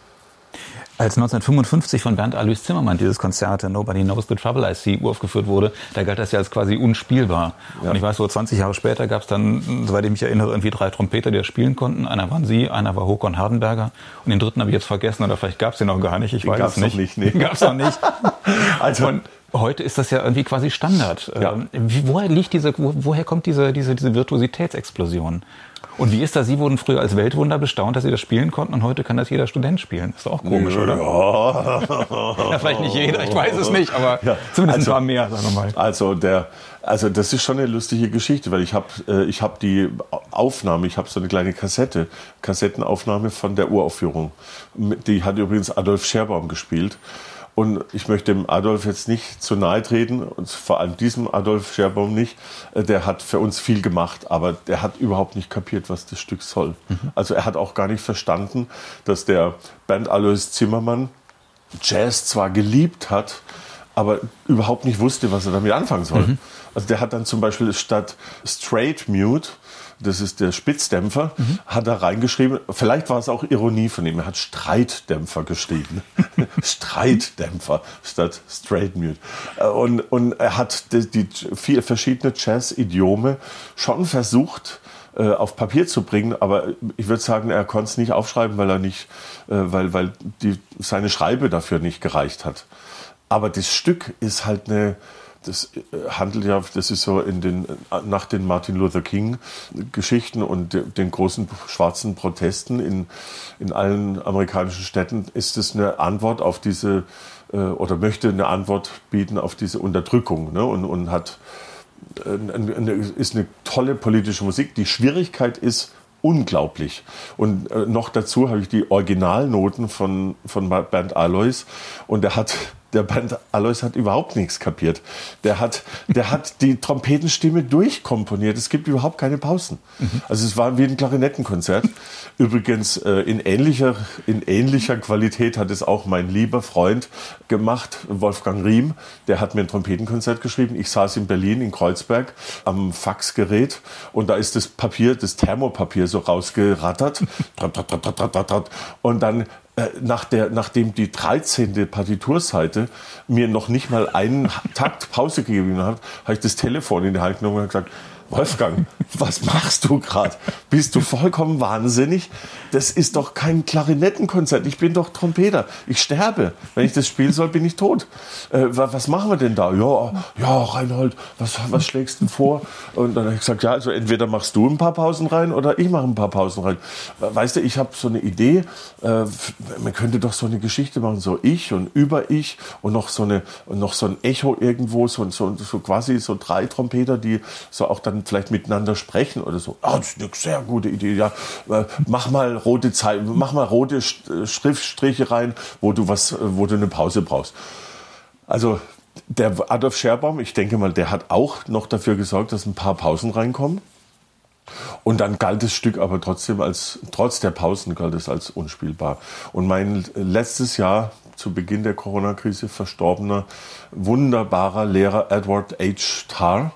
Als 1955 von Bernd Alois Zimmermann dieses Konzert Nobody Knows the Trouble I See uraufgeführt wurde, da galt das ja als quasi unspielbar. Ja. Und ich weiß, so 20 Jahre später gab es dann, soweit ich mich erinnere, irgendwie drei Trompeter, die das spielen konnten. Einer waren Sie, einer war Håkon Hardenberger und den dritten habe ich jetzt vergessen oder vielleicht gab es den noch gar nicht. Ich den weiß es nicht. nicht nee. Gab es noch nicht. also und Heute ist das ja irgendwie quasi Standard. Ja. Ähm, woher liegt diese, woher kommt diese, diese, diese Virtuositätsexplosion? Und wie ist das? Sie wurden früher als Weltwunder bestaunt, dass Sie das spielen konnten und heute kann das jeder Student spielen. Ist doch auch komisch, ja. oder? ja, vielleicht nicht jeder, ich weiß es nicht, aber ja. zumindest also, ein paar mehr, sagen wir mal. Also der, also das ist schon eine lustige Geschichte, weil ich habe äh, ich hab die Aufnahme, ich habe so eine kleine Kassette, Kassettenaufnahme von der Uraufführung. Die hat übrigens Adolf Scherbaum gespielt. Und ich möchte dem Adolf jetzt nicht zu nahe treten, und vor allem diesem Adolf Scherbaum nicht. Äh, der hat für uns viel gemacht, aber der hat überhaupt nicht kapiert, was das Stück soll. Mhm. Also er hat auch gar nicht verstanden, dass der Bernd Alois Zimmermann Jazz zwar geliebt hat, aber überhaupt nicht wusste, was er damit anfangen soll. Mhm. Also der hat dann zum Beispiel statt Straight Mute das ist der Spitzdämpfer, mhm. hat er reingeschrieben. Vielleicht war es auch Ironie von ihm. Er hat Streitdämpfer geschrieben. Streitdämpfer statt Straight Mute. Äh, und, und er hat die, die vier verschiedene Jazz-Idiome schon versucht, äh, auf Papier zu bringen, aber ich würde sagen, er konnte es nicht aufschreiben, weil er nicht, äh, weil, weil die, seine Schreibe dafür nicht gereicht hat. Aber das Stück ist halt eine, das äh, handelt ja, das ist so in den, nach den Martin Luther King Geschichten und den großen schwarzen Protesten in, in allen amerikanischen Städten ist es eine Antwort auf diese, äh, oder möchte eine Antwort bieten auf diese Unterdrückung ne? und, und hat, ist eine tolle politische Musik. Die Schwierigkeit ist, unglaublich. Und äh, noch dazu habe ich die Originalnoten von, von Bernd Alois und er hat der Band Alois hat überhaupt nichts kapiert. Der hat, der hat die Trompetenstimme durchkomponiert. Es gibt überhaupt keine Pausen. Mhm. Also es war wie ein Klarinettenkonzert. Übrigens äh, in ähnlicher, in ähnlicher Qualität hat es auch mein lieber Freund gemacht, Wolfgang Riem. Der hat mir ein Trompetenkonzert geschrieben. Ich saß in Berlin, in Kreuzberg, am Faxgerät und da ist das Papier, das Thermopapier so rausgerattert. und dann nach der, nachdem die 13. Partiturseite mir noch nicht mal einen Takt Pause gegeben hat, habe ich das Telefon in die Hand genommen und gesagt, Wolfgang, was machst du gerade? Bist du vollkommen wahnsinnig? Das ist doch kein Klarinettenkonzert. Ich bin doch Trompeter. Ich sterbe. Wenn ich das spielen soll, bin ich tot. Äh, was machen wir denn da? Ja, ja, Reinhold, was, was schlägst du denn vor? Und dann habe ich gesagt, ja, also entweder machst du ein paar Pausen rein oder ich mache ein paar Pausen rein. Weißt du, ich habe so eine Idee. Äh, man könnte doch so eine Geschichte machen, so ich und über ich und noch so eine, noch so ein Echo irgendwo, so, so, so quasi so drei Trompeter, die so auch dann vielleicht miteinander sprechen oder so. Ah, das ist eine sehr gute Idee. Ja, äh, mach mal rote Zeit, mach mal rote Schriftstriche rein, wo du was, wo du eine Pause brauchst. Also der Adolf Scherbaum, ich denke mal, der hat auch noch dafür gesorgt, dass ein paar Pausen reinkommen. Und dann galt das Stück aber trotzdem als, trotz der Pausen galt es als unspielbar. Und mein letztes Jahr zu Beginn der Corona-Krise verstorbener, wunderbarer Lehrer Edward H. Tarr,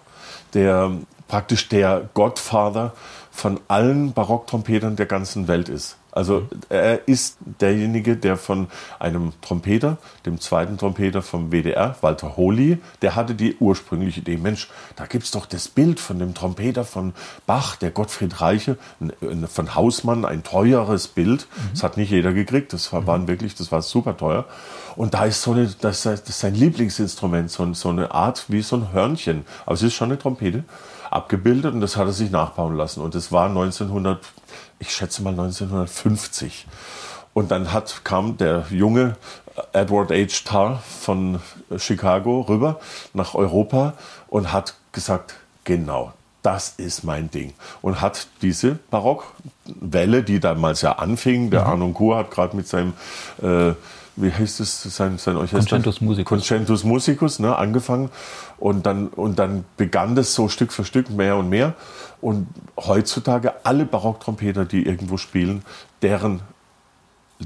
der praktisch der Godfather von allen Barocktrompetern der ganzen Welt ist. Also er ist derjenige, der von einem Trompeter, dem zweiten Trompeter vom WDR, Walter Holy, der hatte die ursprüngliche Idee, Mensch, da gibt's doch das Bild von dem Trompeter von Bach, der Gottfried Reiche, von Hausmann, ein teures Bild. Mhm. Das hat nicht jeder gekriegt, das war, waren wirklich, das war super teuer. Und da ist so eine, das, das ist sein Lieblingsinstrument, so, so eine Art wie so ein Hörnchen. Aber es ist schon eine Trompete abgebildet und das hat er sich nachbauen lassen. Und das war 1900, ich schätze mal 1950. Und dann hat, kam der junge Edward H. Tarr von Chicago rüber nach Europa und hat gesagt, genau, das ist mein Ding. Und hat diese Barockwelle, die damals ja anfing, der mhm. Arnon Kur hat gerade mit seinem äh, wie heißt es, sein, sein Orchester? Concentus Musicus. Concentus Musicus, ne, angefangen. Und dann, und dann begann das so Stück für Stück mehr und mehr. Und heutzutage alle Barocktrompeter, die irgendwo spielen, deren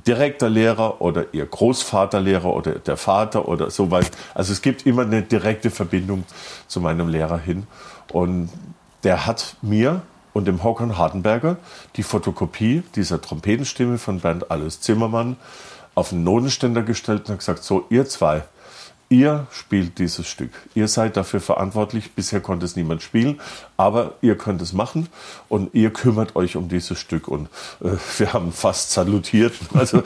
direkter Lehrer oder ihr Großvaterlehrer oder der Vater oder so weit. Also es gibt immer eine direkte Verbindung zu meinem Lehrer hin. Und der hat mir und dem Håkon Hardenberger die Fotokopie dieser Trompetenstimme von Bernd Alles Zimmermann auf einen Notenständer gestellt und hat gesagt, so ihr zwei, ihr spielt dieses Stück. Ihr seid dafür verantwortlich. Bisher konnte es niemand spielen, aber ihr könnt es machen und ihr kümmert euch um dieses Stück. Und äh, wir haben fast salutiert. Also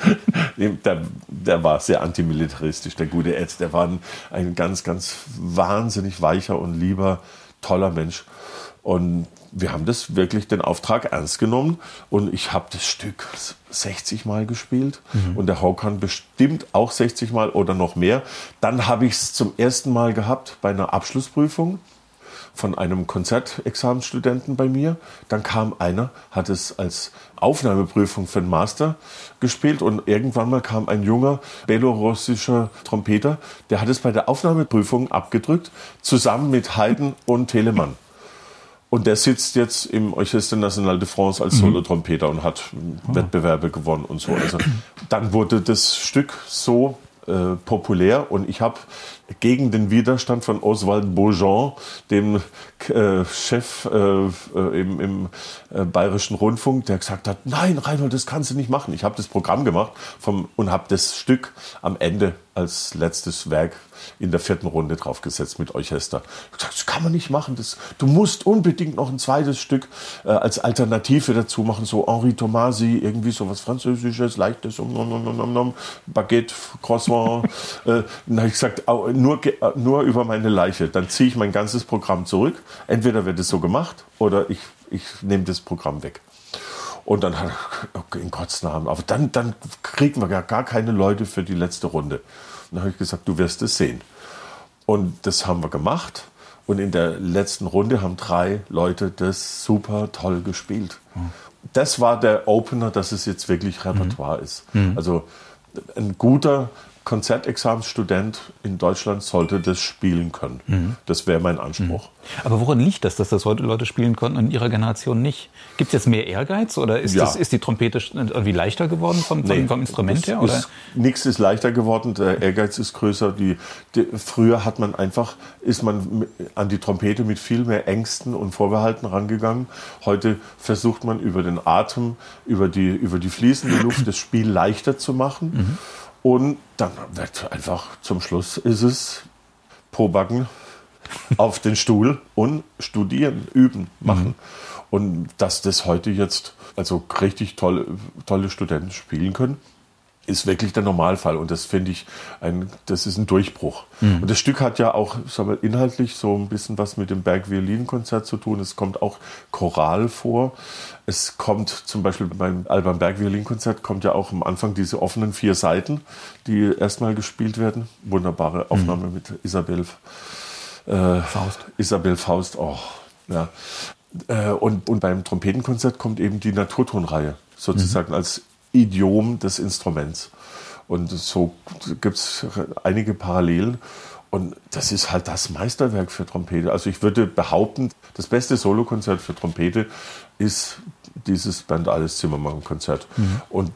der, der war sehr antimilitaristisch, der gute Ed. Der war ein, ein ganz, ganz wahnsinnig weicher und lieber, toller Mensch. Und wir haben das wirklich den Auftrag ernst genommen und ich habe das Stück 60 Mal gespielt mhm. und der Haukan bestimmt auch 60 Mal oder noch mehr. Dann habe ich es zum ersten Mal gehabt bei einer Abschlussprüfung von einem Konzertexamensstudenten bei mir. Dann kam einer, hat es als Aufnahmeprüfung für den Master gespielt und irgendwann mal kam ein junger belorussischer Trompeter, der hat es bei der Aufnahmeprüfung abgedrückt, zusammen mit Haydn und Telemann. Und der sitzt jetzt im Orchestre National de France als mhm. Solotrompeter und hat oh. Wettbewerbe gewonnen und so. Also dann wurde das Stück so äh, populär und ich habe gegen den Widerstand von Oswald Beaujean, dem äh, Chef äh, äh im, im äh, Bayerischen Rundfunk, der gesagt hat, nein, Reinhold, das kannst du nicht machen. Ich habe das Programm gemacht vom, und habe das Stück am Ende als letztes Werk in der vierten Runde draufgesetzt mit Orchester. Ich gesagt, das kann man nicht machen. Das, du musst unbedingt noch ein zweites Stück äh, als Alternative dazu machen, so Henri Tomasi, irgendwie so was Französisches, leichtes, um, um, um, um, Baguette, Croissant. äh, dann habe ich gesagt, nur, nur über meine Leiche. Dann ziehe ich mein ganzes Programm zurück. Entweder wird es so gemacht oder ich, ich nehme das Programm weg. Und dann hat okay, in Gottes Namen, aber dann, dann kriegen wir ja gar keine Leute für die letzte Runde. Dann habe ich gesagt, du wirst es sehen. Und das haben wir gemacht. Und in der letzten Runde haben drei Leute das super toll gespielt. Mhm. Das war der Opener, dass es jetzt wirklich Repertoire mhm. ist. Mhm. Also ein guter Konzertexamensstudent in Deutschland sollte das spielen können. Mhm. Das wäre mein Anspruch. Mhm. Aber woran liegt das, dass das heute Leute spielen konnten und in ihrer Generation nicht? Gibt es jetzt mehr Ehrgeiz oder ist, ja. das, ist die Trompete irgendwie leichter geworden vom, nee, vom Instrument her? Oder? Nichts ist leichter geworden, der Ehrgeiz ist größer. Die, die, früher hat man einfach, ist man an die Trompete mit viel mehr Ängsten und Vorbehalten rangegangen. Heute versucht man über den Atem, über die, über die fließende Luft das Spiel leichter zu machen. Mhm. Und dann wird einfach zum Schluss ist es Probacken auf den Stuhl und studieren, üben, machen. Mhm. Und dass das heute jetzt also richtig tolle, tolle Studenten spielen können, ist wirklich der Normalfall und das finde ich ein, das ist ein Durchbruch. Mhm. Und das Stück hat ja auch sagen wir, inhaltlich so ein bisschen was mit dem Berg-Violin-Konzert zu tun. Es kommt auch Choral vor. Es kommt zum Beispiel beim Alban Berg-Violin-Konzert kommt ja auch am Anfang diese offenen vier Seiten, die erstmal gespielt werden. Wunderbare Aufnahme mhm. mit Isabel äh, Faust. Isabel Faust. Oh, Ja. Äh, und, und beim Trompetenkonzert kommt eben die Naturtonreihe sozusagen mhm. als Idiom des Instruments. Und so gibt es einige Parallelen. Und das ist halt das Meisterwerk für Trompete. Also ich würde behaupten, das beste Solokonzert für Trompete ist dieses Band Alles Zimmermann-Konzert. Mhm. Und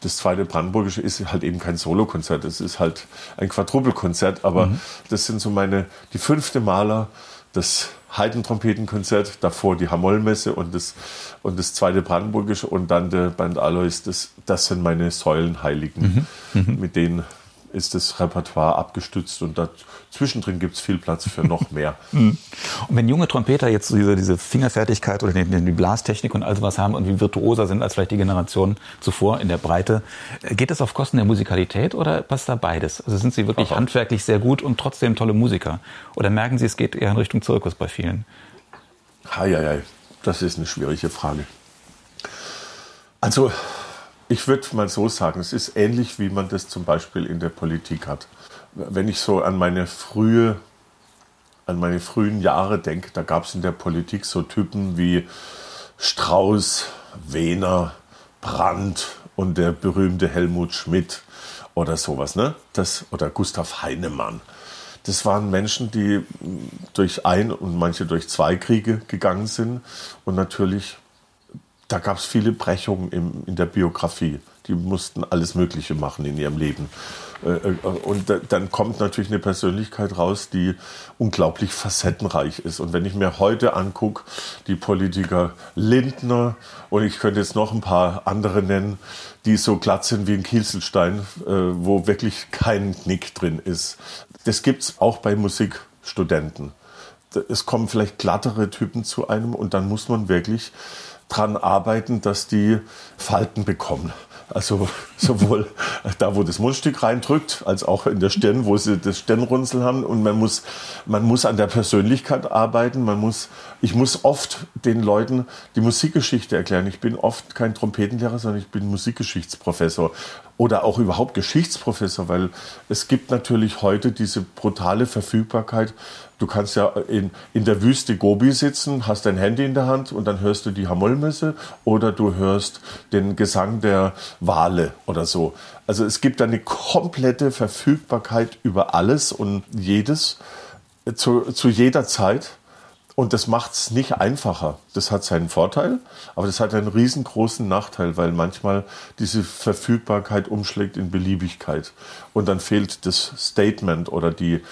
das zweite Brandenburgische ist halt eben kein Solokonzert, es ist halt ein Quadrupelkonzert, aber mhm. das sind so meine, die fünfte Maler, das Heidentrompetenkonzert, davor die Hamollmesse und das, und das zweite Brandenburgische und dann der Band Alois, das, das sind meine Säulenheiligen, mhm. Mhm. mit denen ist das Repertoire abgestützt und dazwischendrin gibt es viel Platz für noch mehr. Mhm. und wenn junge Trompeter jetzt diese, diese Fingerfertigkeit oder die, die Blastechnik und all sowas haben und wie virtuoser sind als vielleicht die Generation zuvor in der Breite, äh, geht das auf Kosten der Musikalität oder passt da beides? Also sind sie wirklich Aha. handwerklich sehr gut und trotzdem tolle Musiker? Oder merken Sie, es geht eher in Richtung Zirkus bei vielen? Hei. Das ist eine schwierige Frage. Also ich würde mal so sagen, es ist ähnlich, wie man das zum Beispiel in der Politik hat. Wenn ich so an meine frühe, an meine frühen Jahre denke, da gab es in der Politik so Typen wie Strauß, Wehner, Brandt und der berühmte Helmut Schmidt oder sowas, ne? Das, oder Gustav Heinemann. Das waren Menschen, die durch ein und manche durch zwei Kriege gegangen sind und natürlich da gab es viele Brechungen im, in der Biografie. Die mussten alles Mögliche machen in ihrem Leben. Äh, äh, und dann kommt natürlich eine Persönlichkeit raus, die unglaublich facettenreich ist. Und wenn ich mir heute angucke, die Politiker Lindner und ich könnte jetzt noch ein paar andere nennen, die so glatt sind wie ein Kieselstein, äh, wo wirklich kein Knick drin ist. Das gibt es auch bei Musikstudenten. Es kommen vielleicht glattere Typen zu einem und dann muss man wirklich dran arbeiten, dass die Falten bekommen. Also sowohl da, wo das Mundstück reindrückt, als auch in der Stirn, wo sie das Stirnrunzeln haben. Und man muss, man muss an der Persönlichkeit arbeiten. Man muss, ich muss oft den Leuten die Musikgeschichte erklären. Ich bin oft kein Trompetenlehrer, sondern ich bin Musikgeschichtsprofessor oder auch überhaupt Geschichtsprofessor, weil es gibt natürlich heute diese brutale Verfügbarkeit Du kannst ja in, in der Wüste Gobi sitzen, hast dein Handy in der Hand und dann hörst du die Hamollmesse oder du hörst den Gesang der Wale oder so. Also es gibt eine komplette Verfügbarkeit über alles und jedes zu, zu jeder Zeit. Und das macht es nicht einfacher. Das hat seinen Vorteil, aber das hat einen riesengroßen Nachteil, weil manchmal diese Verfügbarkeit umschlägt in Beliebigkeit. Und dann fehlt das Statement oder die,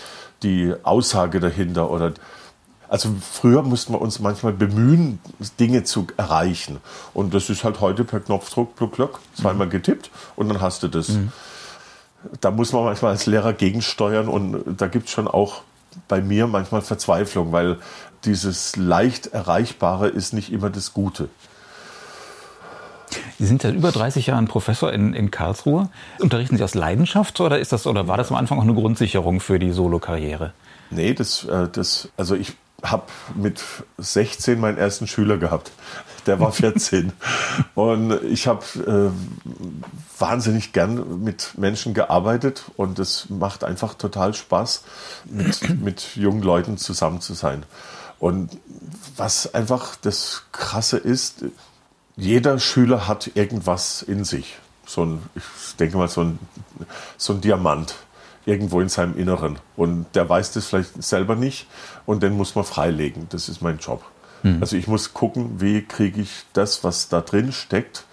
die Aussage dahinter oder also früher mussten wir uns manchmal bemühen, Dinge zu erreichen. Und das ist halt heute per Knopfdruck, Gluck, Gluck, zweimal mhm. getippt und dann hast du das. Mhm. Da muss man manchmal als Lehrer gegensteuern und da gibt es schon auch bei mir manchmal Verzweiflung, weil dieses leicht Erreichbare ist nicht immer das Gute. Sie sind seit über 30 Jahren Professor in, in Karlsruhe. Unterrichten Sie aus Leidenschaft oder ist das oder war das am Anfang auch eine Grundsicherung für die Solokarriere? Nee, das, äh, das, also ich habe mit 16 meinen ersten Schüler gehabt. Der war 14. und ich habe äh, wahnsinnig gern mit Menschen gearbeitet und es macht einfach total Spaß, mit, mit jungen Leuten zusammen zu sein. Und was einfach das Krasse ist, jeder Schüler hat irgendwas in sich. So ein, ich denke mal, so ein, so ein Diamant irgendwo in seinem Inneren. Und der weiß das vielleicht selber nicht und den muss man freilegen. Das ist mein Job. Mhm. Also ich muss gucken, wie kriege ich das, was da drin steckt,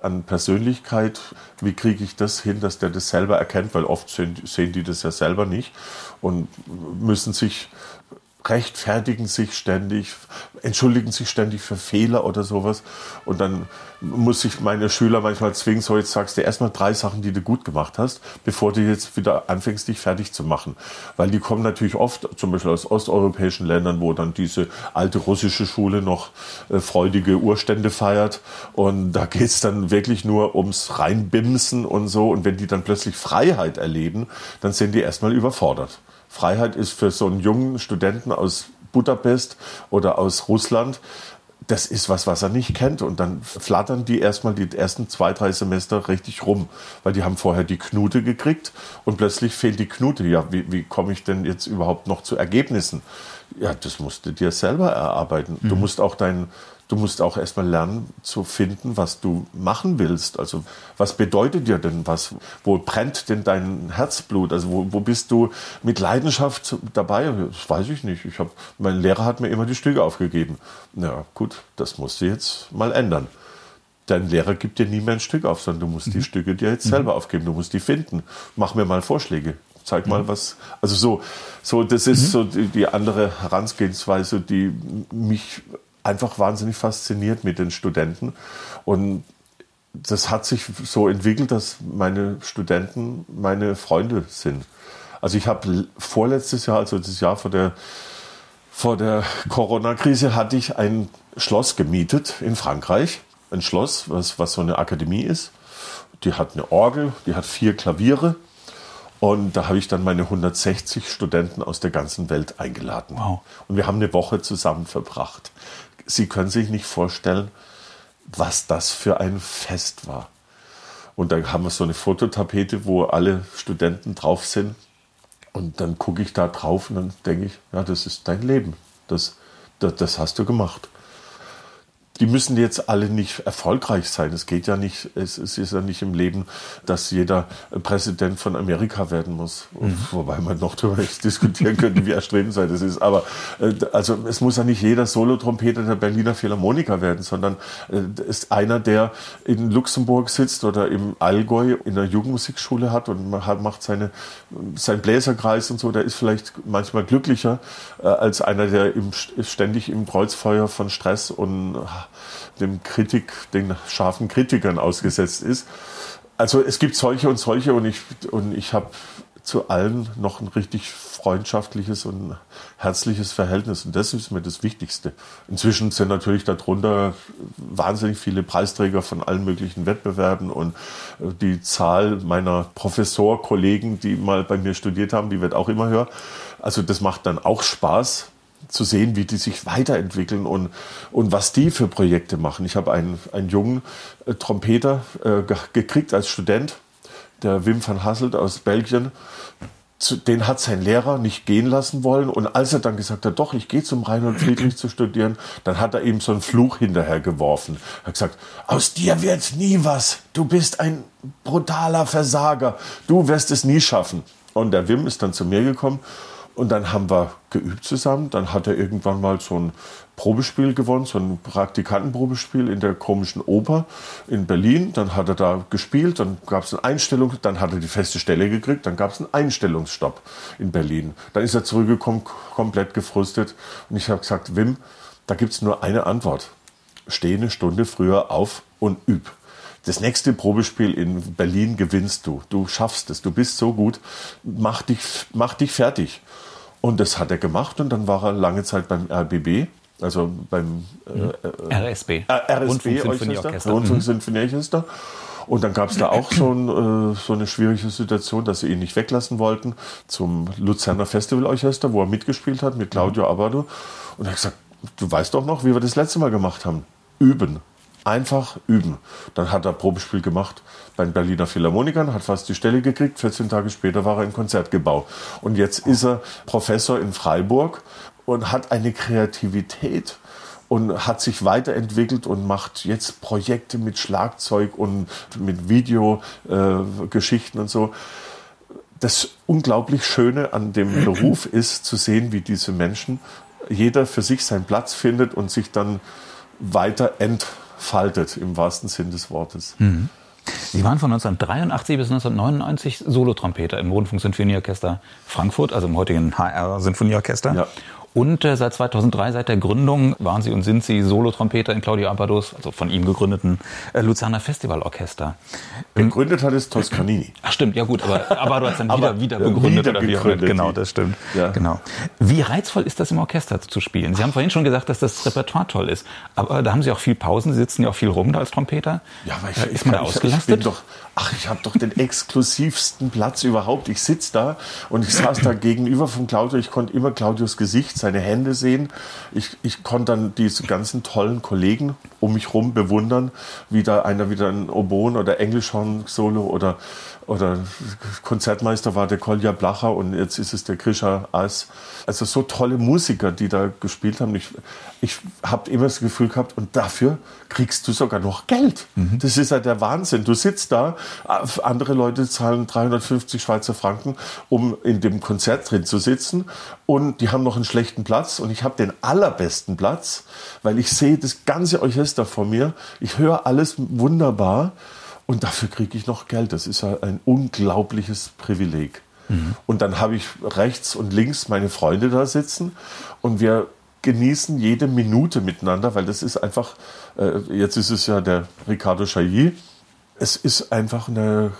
an Persönlichkeit, wie kriege ich das hin, dass der das selber erkennt, weil oft sehen, sehen die das ja selber nicht und müssen sich rechtfertigen sich ständig, entschuldigen sich ständig für Fehler oder sowas. Und dann muss ich meine Schüler manchmal zwingen, so jetzt sagst du erstmal drei Sachen, die du gut gemacht hast, bevor du jetzt wieder anfängst, dich fertig zu machen. Weil die kommen natürlich oft, zum Beispiel aus osteuropäischen Ländern, wo dann diese alte russische Schule noch äh, freudige Urstände feiert. Und da geht's dann wirklich nur ums Reinbimsen und so. Und wenn die dann plötzlich Freiheit erleben, dann sind die erstmal überfordert. Freiheit ist für so einen jungen Studenten aus Budapest oder aus Russland, das ist was, was er nicht kennt. Und dann flattern die erstmal die ersten zwei, drei Semester richtig rum, weil die haben vorher die Knute gekriegt und plötzlich fehlt die Knute. Ja, wie, wie komme ich denn jetzt überhaupt noch zu Ergebnissen? Ja, das musst du dir selber erarbeiten. Mhm. Du musst auch dein, du musst auch erstmal lernen zu finden, was du machen willst. Also was bedeutet dir denn was? Wo brennt denn dein Herzblut? Also wo, wo bist du mit Leidenschaft dabei? Das weiß ich nicht. Ich hab, mein Lehrer hat mir immer die Stücke aufgegeben. Na gut, das musst du jetzt mal ändern. Dein Lehrer gibt dir nie mehr ein Stück auf, sondern du musst mhm. die Stücke dir jetzt selber mhm. aufgeben. Du musst die finden. Mach mir mal Vorschläge. Zeig mal mhm. was. Also so, so das ist mhm. so die, die andere Herangehensweise, die mich einfach wahnsinnig fasziniert mit den Studenten. Und das hat sich so entwickelt, dass meine Studenten meine Freunde sind. Also ich habe vorletztes Jahr, also das Jahr vor der, vor der Corona-Krise, hatte ich ein Schloss gemietet in Frankreich. Ein Schloss, was, was so eine Akademie ist. Die hat eine Orgel, die hat vier Klaviere. Und da habe ich dann meine 160 Studenten aus der ganzen Welt eingeladen. Wow. Und wir haben eine Woche zusammen verbracht. Sie können sich nicht vorstellen, was das für ein Fest war. Und dann haben wir so eine Fototapete, wo alle Studenten drauf sind. Und dann gucke ich da drauf und dann denke ich, ja, das ist dein Leben. Das, das, das hast du gemacht die müssen jetzt alle nicht erfolgreich sein. Es geht ja nicht, es, es ist ja nicht im Leben, dass jeder Präsident von Amerika werden muss. Mhm. Wobei man noch darüber diskutieren könnte, wie erstrebenswert es ist. Aber äh, also es muss ja nicht jeder Solotrompeter der Berliner Philharmoniker werden, sondern äh, ist einer, der in Luxemburg sitzt oder im Allgäu in der Jugendmusikschule hat und macht seine, sein Bläserkreis und so, der ist vielleicht manchmal glücklicher äh, als einer, der im, ständig im Kreuzfeuer von Stress und dem Kritik, den scharfen Kritikern ausgesetzt ist. Also es gibt solche und solche und ich, und ich habe zu allen noch ein richtig freundschaftliches und herzliches Verhältnis. Und das ist mir das Wichtigste. Inzwischen sind natürlich darunter wahnsinnig viele Preisträger von allen möglichen Wettbewerben und die Zahl meiner Professorkollegen, die mal bei mir studiert haben, die wird auch immer höher. Also das macht dann auch Spaß zu sehen, wie die sich weiterentwickeln und, und was die für Projekte machen. Ich habe einen, einen jungen äh, Trompeter äh, gekriegt als Student, der Wim van Hasselt aus Belgien. Zu, den hat sein Lehrer nicht gehen lassen wollen. Und als er dann gesagt hat, doch, ich gehe zum Reinhold Friedrich zu studieren, dann hat er ihm so einen Fluch hinterher geworfen. Er hat gesagt, aus dir wird nie was. Du bist ein brutaler Versager. Du wirst es nie schaffen. Und der Wim ist dann zu mir gekommen und dann haben wir geübt zusammen. Dann hat er irgendwann mal so ein Probespiel gewonnen, so ein Praktikantenprobespiel in der komischen Oper in Berlin. Dann hat er da gespielt, dann gab es eine Einstellung, dann hat er die feste Stelle gekriegt, dann gab es einen Einstellungsstopp in Berlin. Dann ist er zurückgekommen, komplett gefrustet. Und ich habe gesagt, Wim, da gibt es nur eine Antwort. Steh eine Stunde früher auf und üb. Das nächste Probespiel in Berlin gewinnst du. Du schaffst es. Du bist so gut. Mach dich, mach dich fertig. Und das hat er gemacht und dann war er lange Zeit beim RBB, also beim äh, RSB, äh, RSB Rundfunksinfonieorchester. Mhm. Und dann gab es da auch so, ein, äh, so, eine schwierige Situation, dass sie ihn nicht weglassen wollten zum Luzerner Festivalorchester, wo er mitgespielt hat mit Claudio Abado. Und er hat gesagt, du weißt doch noch, wie wir das letzte Mal gemacht haben. Üben. Einfach üben. Dann hat er Probespiel gemacht bei den Berliner Philharmonikern, hat fast die Stelle gekriegt. 14 Tage später war er im Konzertgebau. Und jetzt ist er Professor in Freiburg und hat eine Kreativität und hat sich weiterentwickelt und macht jetzt Projekte mit Schlagzeug und mit Videogeschichten äh, und so. Das unglaublich Schöne an dem Beruf ist zu sehen, wie diese Menschen jeder für sich seinen Platz findet und sich dann weiter entwickelt faltet, im wahrsten Sinn des Wortes. Mhm. Sie waren von 1983 bis 1999 Solotrompeter im Rundfunksinfonieorchester Frankfurt, also im heutigen HR Sinfonieorchester. Ja. Und äh, seit 2003, seit der Gründung, waren Sie und sind Sie Solotrompeter in Claudio Abados, also von ihm gegründeten äh, Luzerner Festivalorchester. Gegründet hat es Toscanini. Ach stimmt, ja gut, aber Abado hat es dann wieder, wieder begründet. Wieder oder gegründet, genau, das stimmt. Ja. Genau. Wie reizvoll ist das im Orchester zu spielen? Sie haben vorhin schon gesagt, dass das Repertoire toll ist, aber da haben Sie auch viel Pausen, Sie sitzen ja auch viel rum da als Trompeter. Ja, aber ich, äh, ist man da ausgelastet? Ich doch, ach, ich habe doch den exklusivsten Platz überhaupt. Ich sitze da und ich saß da gegenüber von Claudio, ich konnte immer Claudios Gesicht seine Hände sehen. Ich, ich konnte dann diese ganzen tollen Kollegen um mich herum bewundern, wie da einer wieder ein Oboen oder Englischhorn-Solo oder oder Konzertmeister war der Kolja Blacher und jetzt ist es der Grisha As. Also so tolle Musiker, die da gespielt haben. Ich, ich habe immer das Gefühl gehabt, und dafür kriegst du sogar noch Geld. Mhm. Das ist ja der Wahnsinn. Du sitzt da, andere Leute zahlen 350 Schweizer Franken, um in dem Konzert drin zu sitzen und die haben noch einen schlechten Platz und ich habe den allerbesten Platz, weil ich sehe das ganze Orchester vor mir. Ich höre alles wunderbar. Und dafür kriege ich noch Geld. Das ist ja ein unglaubliches Privileg. Mhm. Und dann habe ich rechts und links meine Freunde da sitzen und wir genießen jede Minute miteinander, weil das ist einfach, äh, jetzt ist es ja der Ricardo Chailly, es ist einfach eine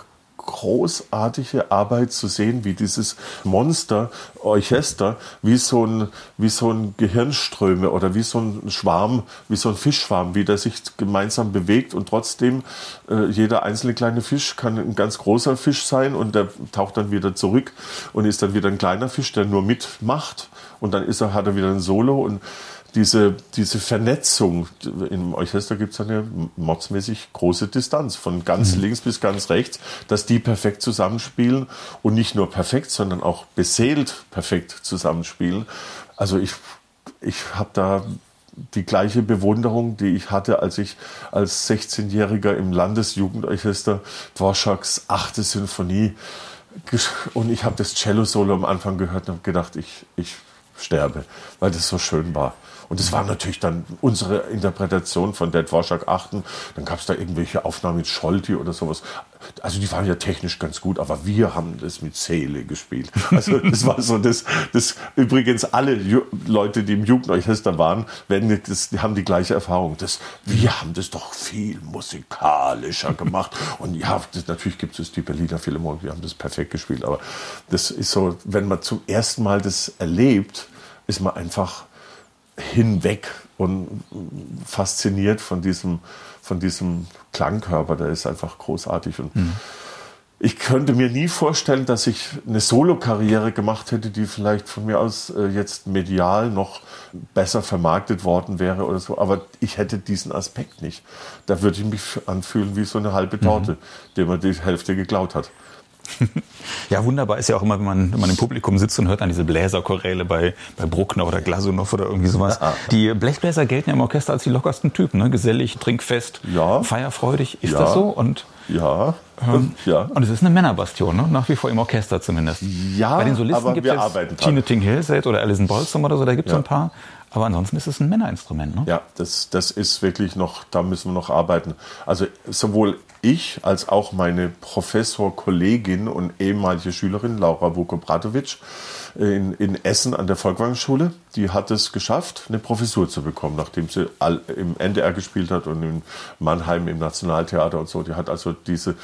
großartige Arbeit zu sehen, wie dieses Monster Orchester, wie so ein, wie so ein Gehirnströme oder wie so ein Schwarm, wie so ein Fischschwarm, wie der sich gemeinsam bewegt und trotzdem äh, jeder einzelne kleine Fisch kann ein ganz großer Fisch sein und der taucht dann wieder zurück und ist dann wieder ein kleiner Fisch, der nur mitmacht und dann ist er, hat er wieder ein Solo und diese, diese Vernetzung, im Orchester gibt es eine mordsmäßig große Distanz von ganz mhm. links bis ganz rechts, dass die perfekt zusammenspielen und nicht nur perfekt, sondern auch beseelt perfekt zusammenspielen. Also ich, ich habe da die gleiche Bewunderung, die ich hatte, als ich als 16-Jähriger im Landesjugendorchester Dvorak's achte Sinfonie und ich habe das Cello-Solo am Anfang gehört und habe gedacht, ich, ich sterbe, weil das so schön war. Und das war natürlich dann unsere Interpretation von Dead Warschak 8. Dann gab es da irgendwelche Aufnahmen mit Scholti oder sowas. Also die waren ja technisch ganz gut, aber wir haben das mit Seele gespielt. Also das war so das, das übrigens alle Ju Leute, die im Jugendorchester waren, werden das, die haben die gleiche Erfahrung. Das, wir haben das doch viel musikalischer gemacht. Und ja, das, natürlich gibt es die Berliner Philharmoniker, wir haben das perfekt gespielt. Aber das ist so, wenn man zum ersten Mal das erlebt, ist man einfach hinweg und fasziniert von diesem, von diesem Klangkörper. Der ist einfach großartig. Und mhm. ich könnte mir nie vorstellen, dass ich eine Solokarriere gemacht hätte, die vielleicht von mir aus äh, jetzt medial noch besser vermarktet worden wäre oder so. Aber ich hätte diesen Aspekt nicht. Da würde ich mich anfühlen wie so eine halbe Torte, mhm. der man die Hälfte geklaut hat. ja, wunderbar ist ja auch immer, wenn man, wenn man im Publikum sitzt und hört an diese Bläserchoräle bei, bei Bruckner oder Glasunow oder irgendwie sowas. Ja. Die Blechbläser gelten ja im Orchester als die lockersten Typen, ne? Gesellig, trinkfest, ja. feierfreudig. Ist ja. das so? Und, ja. Ähm, ja. Und es ist eine Männerbastion, ne? nach wie vor im Orchester zumindest. Ja, Bei den Solisten gibt es Tine Ting Hillsate oder Alison Bolsom oder so, da gibt es ja. ein paar. Aber ansonsten ist es ein Männerinstrument, ne? Ja, das, das ist wirklich noch, da müssen wir noch arbeiten. Also sowohl ich als auch meine Professorkollegin und ehemalige Schülerin Laura Vukobratovic in, in Essen an der Volkwang-Schule, die hat es geschafft, eine Professur zu bekommen, nachdem sie all, im NDR gespielt hat und in Mannheim im Nationaltheater und so. Die hat also diese,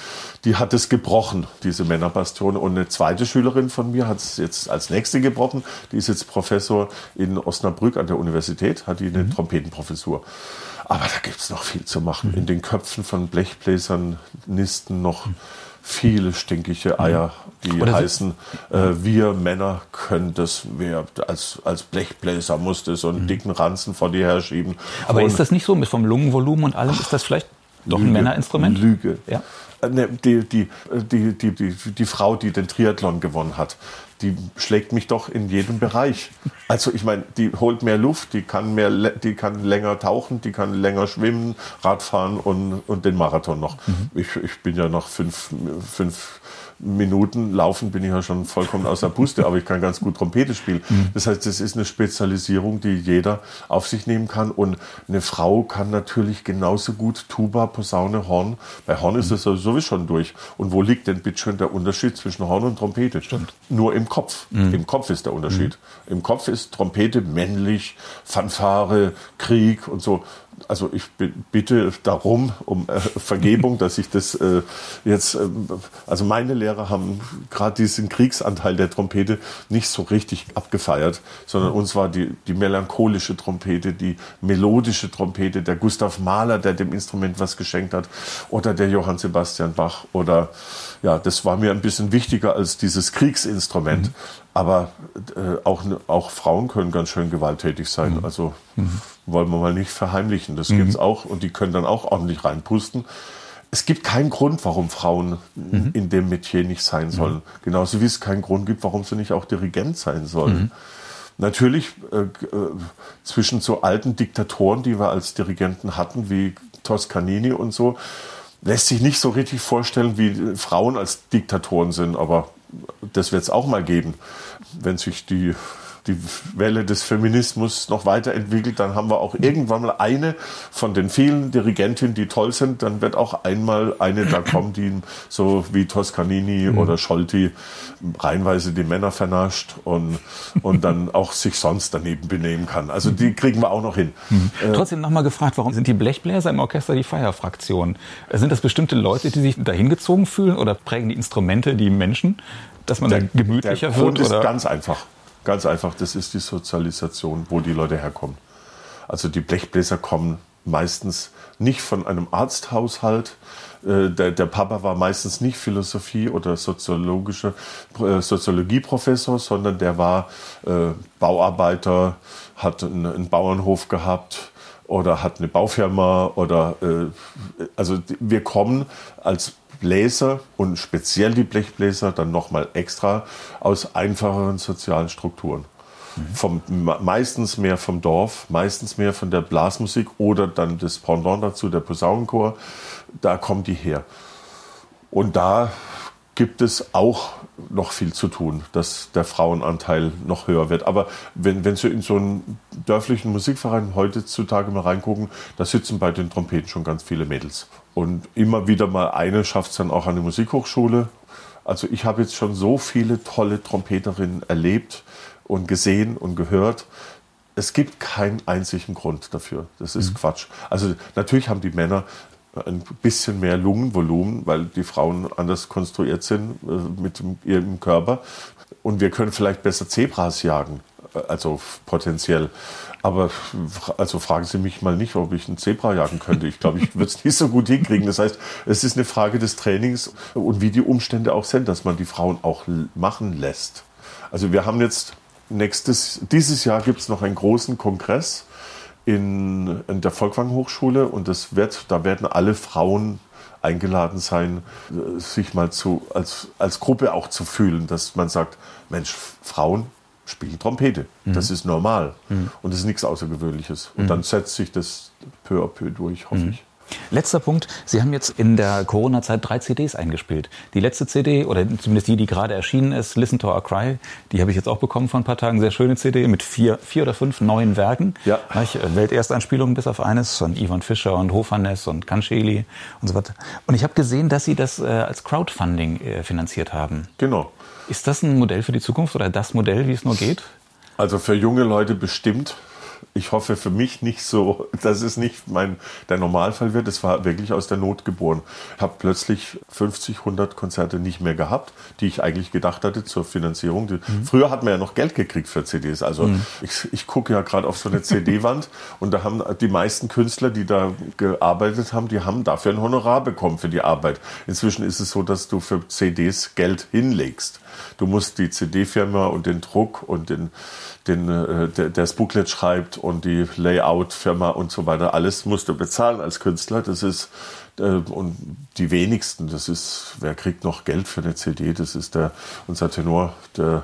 die hat es gebrochen, diese Männerbastion. Und eine zweite Schülerin von mir hat es jetzt als nächste gebrochen. Die ist jetzt Professor in Osnabrück an der Universität, hat die eine mhm. Trompetenprofessur. Aber da gibt es noch viel zu machen. Mhm. In den Köpfen von Blechbläsern nisten noch mhm viele stinkige Eier, die Oder heißen, äh, wir Männer können das, wir als, als Blechbläser musste so einen mhm. dicken Ranzen vor dir herschieben. Aber und ist das nicht so, mit vom Lungenvolumen und allem, ist das vielleicht doch Lüge, ein Männerinstrument? Lüge. Ja. Äh, ne, die, die, die, die, die, die Frau, die den Triathlon gewonnen hat, die schlägt mich doch in jedem Bereich. Also ich meine, die holt mehr Luft, die kann mehr, die kann länger tauchen, die kann länger schwimmen, Radfahren und, und den Marathon noch. Mhm. Ich, ich bin ja noch fünf, fünf Minuten laufen bin ich ja schon vollkommen aus der Puste, aber ich kann ganz gut Trompete spielen. Mhm. Das heißt, das ist eine Spezialisierung, die jeder auf sich nehmen kann. Und eine Frau kann natürlich genauso gut Tuba, Posaune, Horn. Bei Horn ist es sowieso schon durch. Und wo liegt denn bitte schon der Unterschied zwischen Horn und Trompete? Stimmt. Nur im Kopf. Mhm. Im Kopf ist der Unterschied. Mhm. Im Kopf ist Trompete männlich, Fanfare, Krieg und so also ich bitte darum, um äh, Vergebung, dass ich das äh, jetzt, äh, also meine Lehrer haben gerade diesen Kriegsanteil der Trompete nicht so richtig abgefeiert, sondern uns war die, die melancholische Trompete, die melodische Trompete, der Gustav Mahler, der dem Instrument was geschenkt hat, oder der Johann Sebastian Bach oder ja, das war mir ein bisschen wichtiger als dieses Kriegsinstrument. Mhm. Aber äh, auch, auch Frauen können ganz schön gewalttätig sein. Mhm. Also mhm. Wollen wir mal nicht verheimlichen. Das mhm. gibt es auch und die können dann auch ordentlich reinpusten. Es gibt keinen Grund, warum Frauen mhm. in dem Metier nicht sein mhm. sollen. Genauso wie es keinen Grund gibt, warum sie nicht auch Dirigent sein sollen. Mhm. Natürlich äh, äh, zwischen so alten Diktatoren, die wir als Dirigenten hatten, wie Toscanini und so, lässt sich nicht so richtig vorstellen, wie Frauen als Diktatoren sind. Aber das wird es auch mal geben, wenn sich die die Welle des Feminismus noch weiterentwickelt, dann haben wir auch irgendwann mal eine von den vielen Dirigentinnen, die toll sind. Dann wird auch einmal eine da kommen, die so wie Toscanini mhm. oder Scholti reinweise die Männer vernascht und, und dann auch sich sonst daneben benehmen kann. Also die kriegen wir auch noch hin. Mhm. Äh, Trotzdem nochmal gefragt, warum sind die Blechbläser im Orchester die Feierfraktion? Sind das bestimmte Leute, die sich dahin gezogen fühlen oder prägen die Instrumente die Menschen? dass man der, da gemütlicher der wird? Grund ist ganz einfach. Ganz einfach, das ist die Sozialisation, wo die Leute herkommen. Also die Blechbläser kommen meistens nicht von einem Arzthaushalt. Äh, der, der Papa war meistens nicht Philosophie- oder soziologische, äh, Soziologieprofessor, sondern der war äh, Bauarbeiter, hat einen, einen, Bauernhof gehabt oder hat eine Baufirma oder äh, also wir kommen als Bläser und speziell die Blechbläser dann nochmal extra aus einfacheren sozialen Strukturen. Mhm. Vom, meistens mehr vom Dorf, meistens mehr von der Blasmusik oder dann das Pendant dazu, der Posaunenchor. Da kommen die her. Und da gibt es auch noch viel zu tun, dass der Frauenanteil noch höher wird. Aber wenn, wenn Sie in so einen dörflichen Musikverein heutzutage mal reingucken, da sitzen bei den Trompeten schon ganz viele Mädels. Und immer wieder mal eine schafft es dann auch an die Musikhochschule. Also ich habe jetzt schon so viele tolle Trompeterinnen erlebt und gesehen und gehört. Es gibt keinen einzigen Grund dafür. Das ist mhm. Quatsch. Also natürlich haben die Männer ein bisschen mehr Lungenvolumen, weil die Frauen anders konstruiert sind äh, mit ihrem Körper. Und wir können vielleicht besser Zebras jagen, äh, also potenziell. Aber also fragen Sie mich mal nicht, ob ich ein Zebra jagen könnte. Ich glaube, ich würde es nicht so gut hinkriegen. Das heißt, es ist eine Frage des Trainings und wie die Umstände auch sind, dass man die Frauen auch machen lässt. Also wir haben jetzt nächstes, dieses Jahr gibt es noch einen großen Kongress in, in der Volkwang Hochschule und das wird, da werden alle Frauen eingeladen sein, sich mal zu, als, als Gruppe auch zu fühlen, dass man sagt, Mensch, Frauen spielen Trompete. Mhm. Das ist normal mhm. und das ist nichts Außergewöhnliches. Und mhm. dann setzt sich das peu à peu durch, hoffe mhm. ich. Letzter Punkt. Sie haben jetzt in der Corona-Zeit drei CDs eingespielt. Die letzte CD, oder zumindest die, die gerade erschienen ist, Listen to Our Cry, die habe ich jetzt auch bekommen vor ein paar Tagen. Sehr schöne CD mit vier, vier oder fünf neuen Werken. Ja. Äh, Welterstanspielungen bis auf eines von Ivan Fischer und Hofhannes und Kanscheli und so weiter. Und ich habe gesehen, dass Sie das äh, als Crowdfunding äh, finanziert haben. Genau. Ist das ein Modell für die Zukunft oder das Modell, wie es nur geht? Also für junge Leute bestimmt ich hoffe für mich nicht so, dass es nicht mein, der Normalfall wird. Es war wirklich aus der Not geboren. Ich habe plötzlich 50, 100 Konzerte nicht mehr gehabt, die ich eigentlich gedacht hatte zur Finanzierung. Mhm. Früher hat man ja noch Geld gekriegt für CDs. Also mhm. ich, ich gucke ja gerade auf so eine CD-Wand und da haben die meisten Künstler, die da gearbeitet haben, die haben dafür ein Honorar bekommen für die Arbeit. Inzwischen ist es so, dass du für CDs Geld hinlegst. Du musst die CD-Firma und den Druck und den, den, äh, der, das Booklet schreibt und die Layout-Firma und so weiter, alles musst du bezahlen als Künstler. Das ist äh, und die wenigsten, das ist, wer kriegt noch Geld für eine CD? Das ist der unser Tenor, der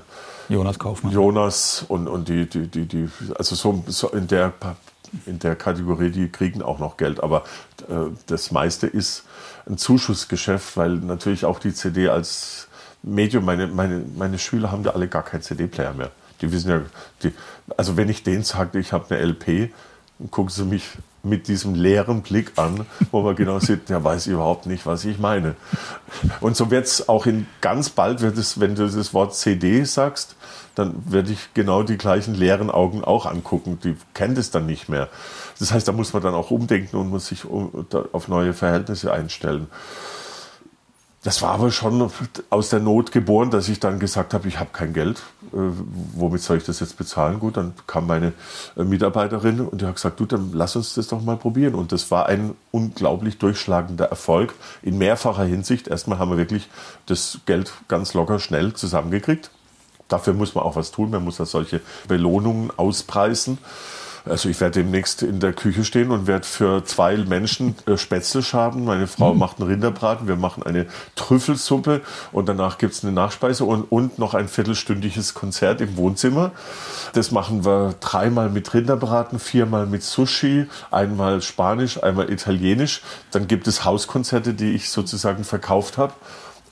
Jonas Kaufmann. Jonas und, und die, die, die, die, also so, so in der in der Kategorie, die kriegen auch noch Geld. Aber äh, das meiste ist ein Zuschussgeschäft, weil natürlich auch die CD als Medium, meine, meine, meine Schüler haben da alle gar keinen CD-Player mehr. Die wissen ja, die, also wenn ich denen sage, ich habe eine LP, gucken sie mich mit diesem leeren Blick an, wo man genau sieht, der weiß überhaupt nicht, was ich meine. Und so wird es auch in ganz bald es, wenn du das Wort CD sagst, dann werde ich genau die gleichen leeren Augen auch angucken. Die kennt es dann nicht mehr. Das heißt, da muss man dann auch umdenken und muss sich auf neue Verhältnisse einstellen. Das war aber schon aus der Not geboren, dass ich dann gesagt habe, ich habe kein Geld. Äh, womit soll ich das jetzt bezahlen? Gut, dann kam meine äh, Mitarbeiterin und die hat gesagt, du, dann lass uns das doch mal probieren. Und das war ein unglaublich durchschlagender Erfolg in mehrfacher Hinsicht. Erstmal haben wir wirklich das Geld ganz locker schnell zusammengekriegt dafür muss man auch was tun. Man muss da solche Belohnungen auspreisen. Also ich werde demnächst in der Küche stehen und werde für zwei Menschen äh, Spätzle schaben. Meine Frau mhm. macht einen Rinderbraten, wir machen eine Trüffelsuppe und danach gibt es eine Nachspeise und, und noch ein viertelstündiges Konzert im Wohnzimmer. Das machen wir dreimal mit Rinderbraten, viermal mit Sushi, einmal Spanisch, einmal Italienisch. Dann gibt es Hauskonzerte, die ich sozusagen verkauft habe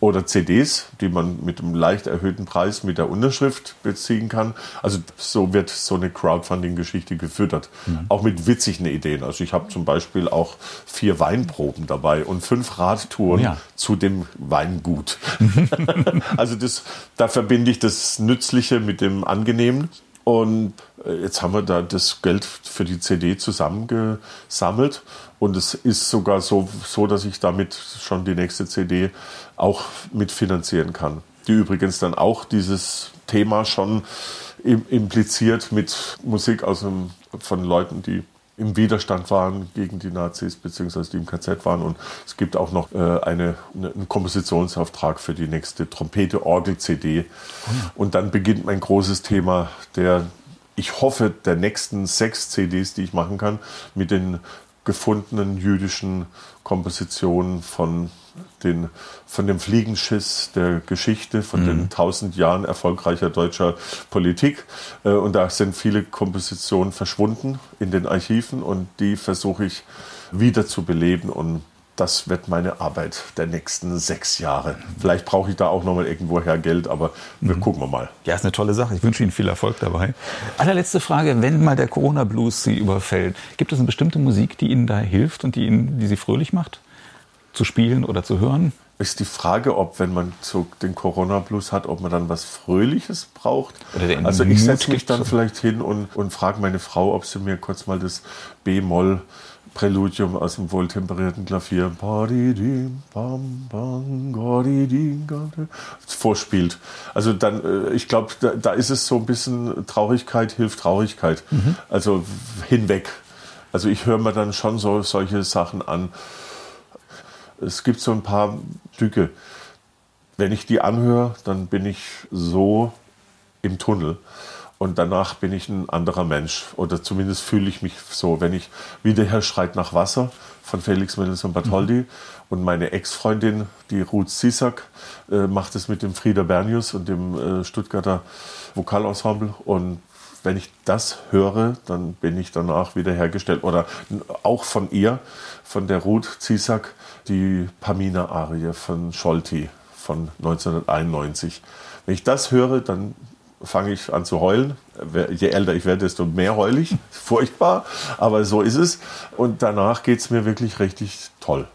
oder CDs, die man mit einem leicht erhöhten Preis mit der Unterschrift beziehen kann. Also so wird so eine Crowdfunding-Geschichte gefüttert. Mhm. Auch mit witzigen Ideen. Also ich habe zum Beispiel auch vier Weinproben dabei und fünf Radtouren ja. zu dem Weingut. also das, da verbinde ich das Nützliche mit dem Angenehmen. Und äh, jetzt haben wir da das Geld für die CD zusammengesammelt. Und es ist sogar so, so, dass ich damit schon die nächste CD auch mitfinanzieren kann. Die übrigens dann auch dieses Thema schon impliziert mit Musik aus einem, von Leuten, die im Widerstand waren gegen die Nazis beziehungsweise die im KZ waren. Und es gibt auch noch äh, eine, einen Kompositionsauftrag für die nächste Trompete-Orgel-CD. Und dann beginnt mein großes Thema der, ich hoffe, der nächsten sechs CDs, die ich machen kann, mit den gefundenen jüdischen Kompositionen von, den, von dem Fliegenschiss der Geschichte, von mhm. den tausend Jahren erfolgreicher deutscher Politik. Äh, und da sind viele Kompositionen verschwunden in den Archiven und die versuche ich wieder zu beleben und das wird meine Arbeit der nächsten sechs Jahre. Vielleicht brauche ich da auch noch mal irgendwoher Geld, aber wir mhm. gucken wir mal. Ja, ist eine tolle Sache. Ich wünsche Ihnen viel Erfolg dabei. Allerletzte Frage, wenn mal der Corona-Blues Sie überfällt, gibt es eine bestimmte Musik, die Ihnen da hilft und die, Ihnen, die Sie fröhlich macht? Zu spielen oder zu hören? Ist die Frage, ob, wenn man so den Corona-Blues hat, ob man dann was Fröhliches braucht. also ich setze mich dann vielleicht hin und, und frage meine Frau, ob sie mir kurz mal das B-Moll Präludium aus dem wohltemperierten Klavier vorspielt. Also dann, äh, ich glaube, da, da, ist es so ein bisschen Traurigkeit hilft Traurigkeit. Mhm. Also hinweg. Also ich höre mir dann schon so solche Sachen an. Es gibt so ein paar Stücke. Wenn ich die anhöre, dann bin ich so im Tunnel und danach bin ich ein anderer Mensch. Oder zumindest fühle ich mich so, wenn ich wie der Herr schreit nach Wasser von Felix Mendelssohn Bartholdy mhm. und meine Ex-Freundin, die Ruth Sisak, äh, macht es mit dem Frieder Bernius und dem äh, Stuttgarter Vokalensemble und wenn ich das höre, dann bin ich danach wiederhergestellt. Oder auch von ihr, von der Ruth Zisak, die Pamina-Arie von Scholti von 1991. Wenn ich das höre, dann fange ich an zu heulen. Je älter ich werde, desto mehr heule ich. Furchtbar, aber so ist es. Und danach geht es mir wirklich richtig toll.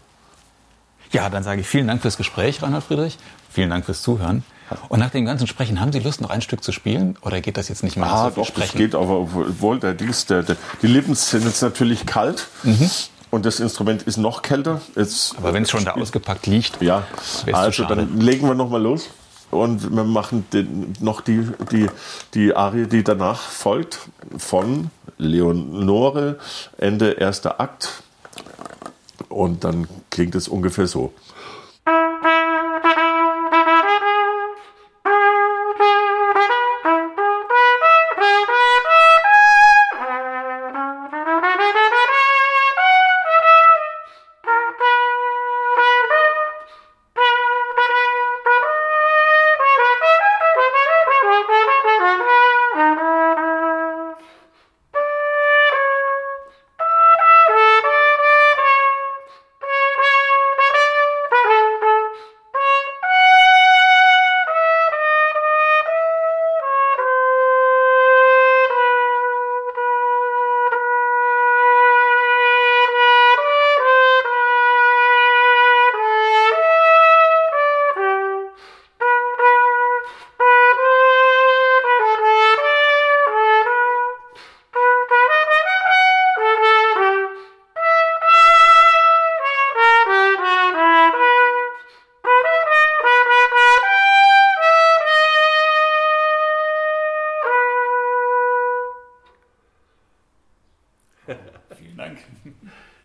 Ja, dann sage ich vielen Dank fürs Gespräch, Reinhard Friedrich. Vielen Dank fürs Zuhören. Und nach dem ganzen Sprechen, haben Sie Lust, noch ein Stück zu spielen? Oder geht das jetzt nicht mehr? Ah, so doch, Sprechen? das geht, aber wohl, der Dings, der, der, die Lippen sind jetzt natürlich kalt. Mhm. Und das Instrument ist noch kälter. Jetzt aber wenn es schon da ausgepackt liegt. Ja, also dann legen wir noch mal los. Und wir machen den, noch die, die, die Arie, die danach folgt, von Leonore, Ende erster Akt. Und dann klingt es ungefähr so.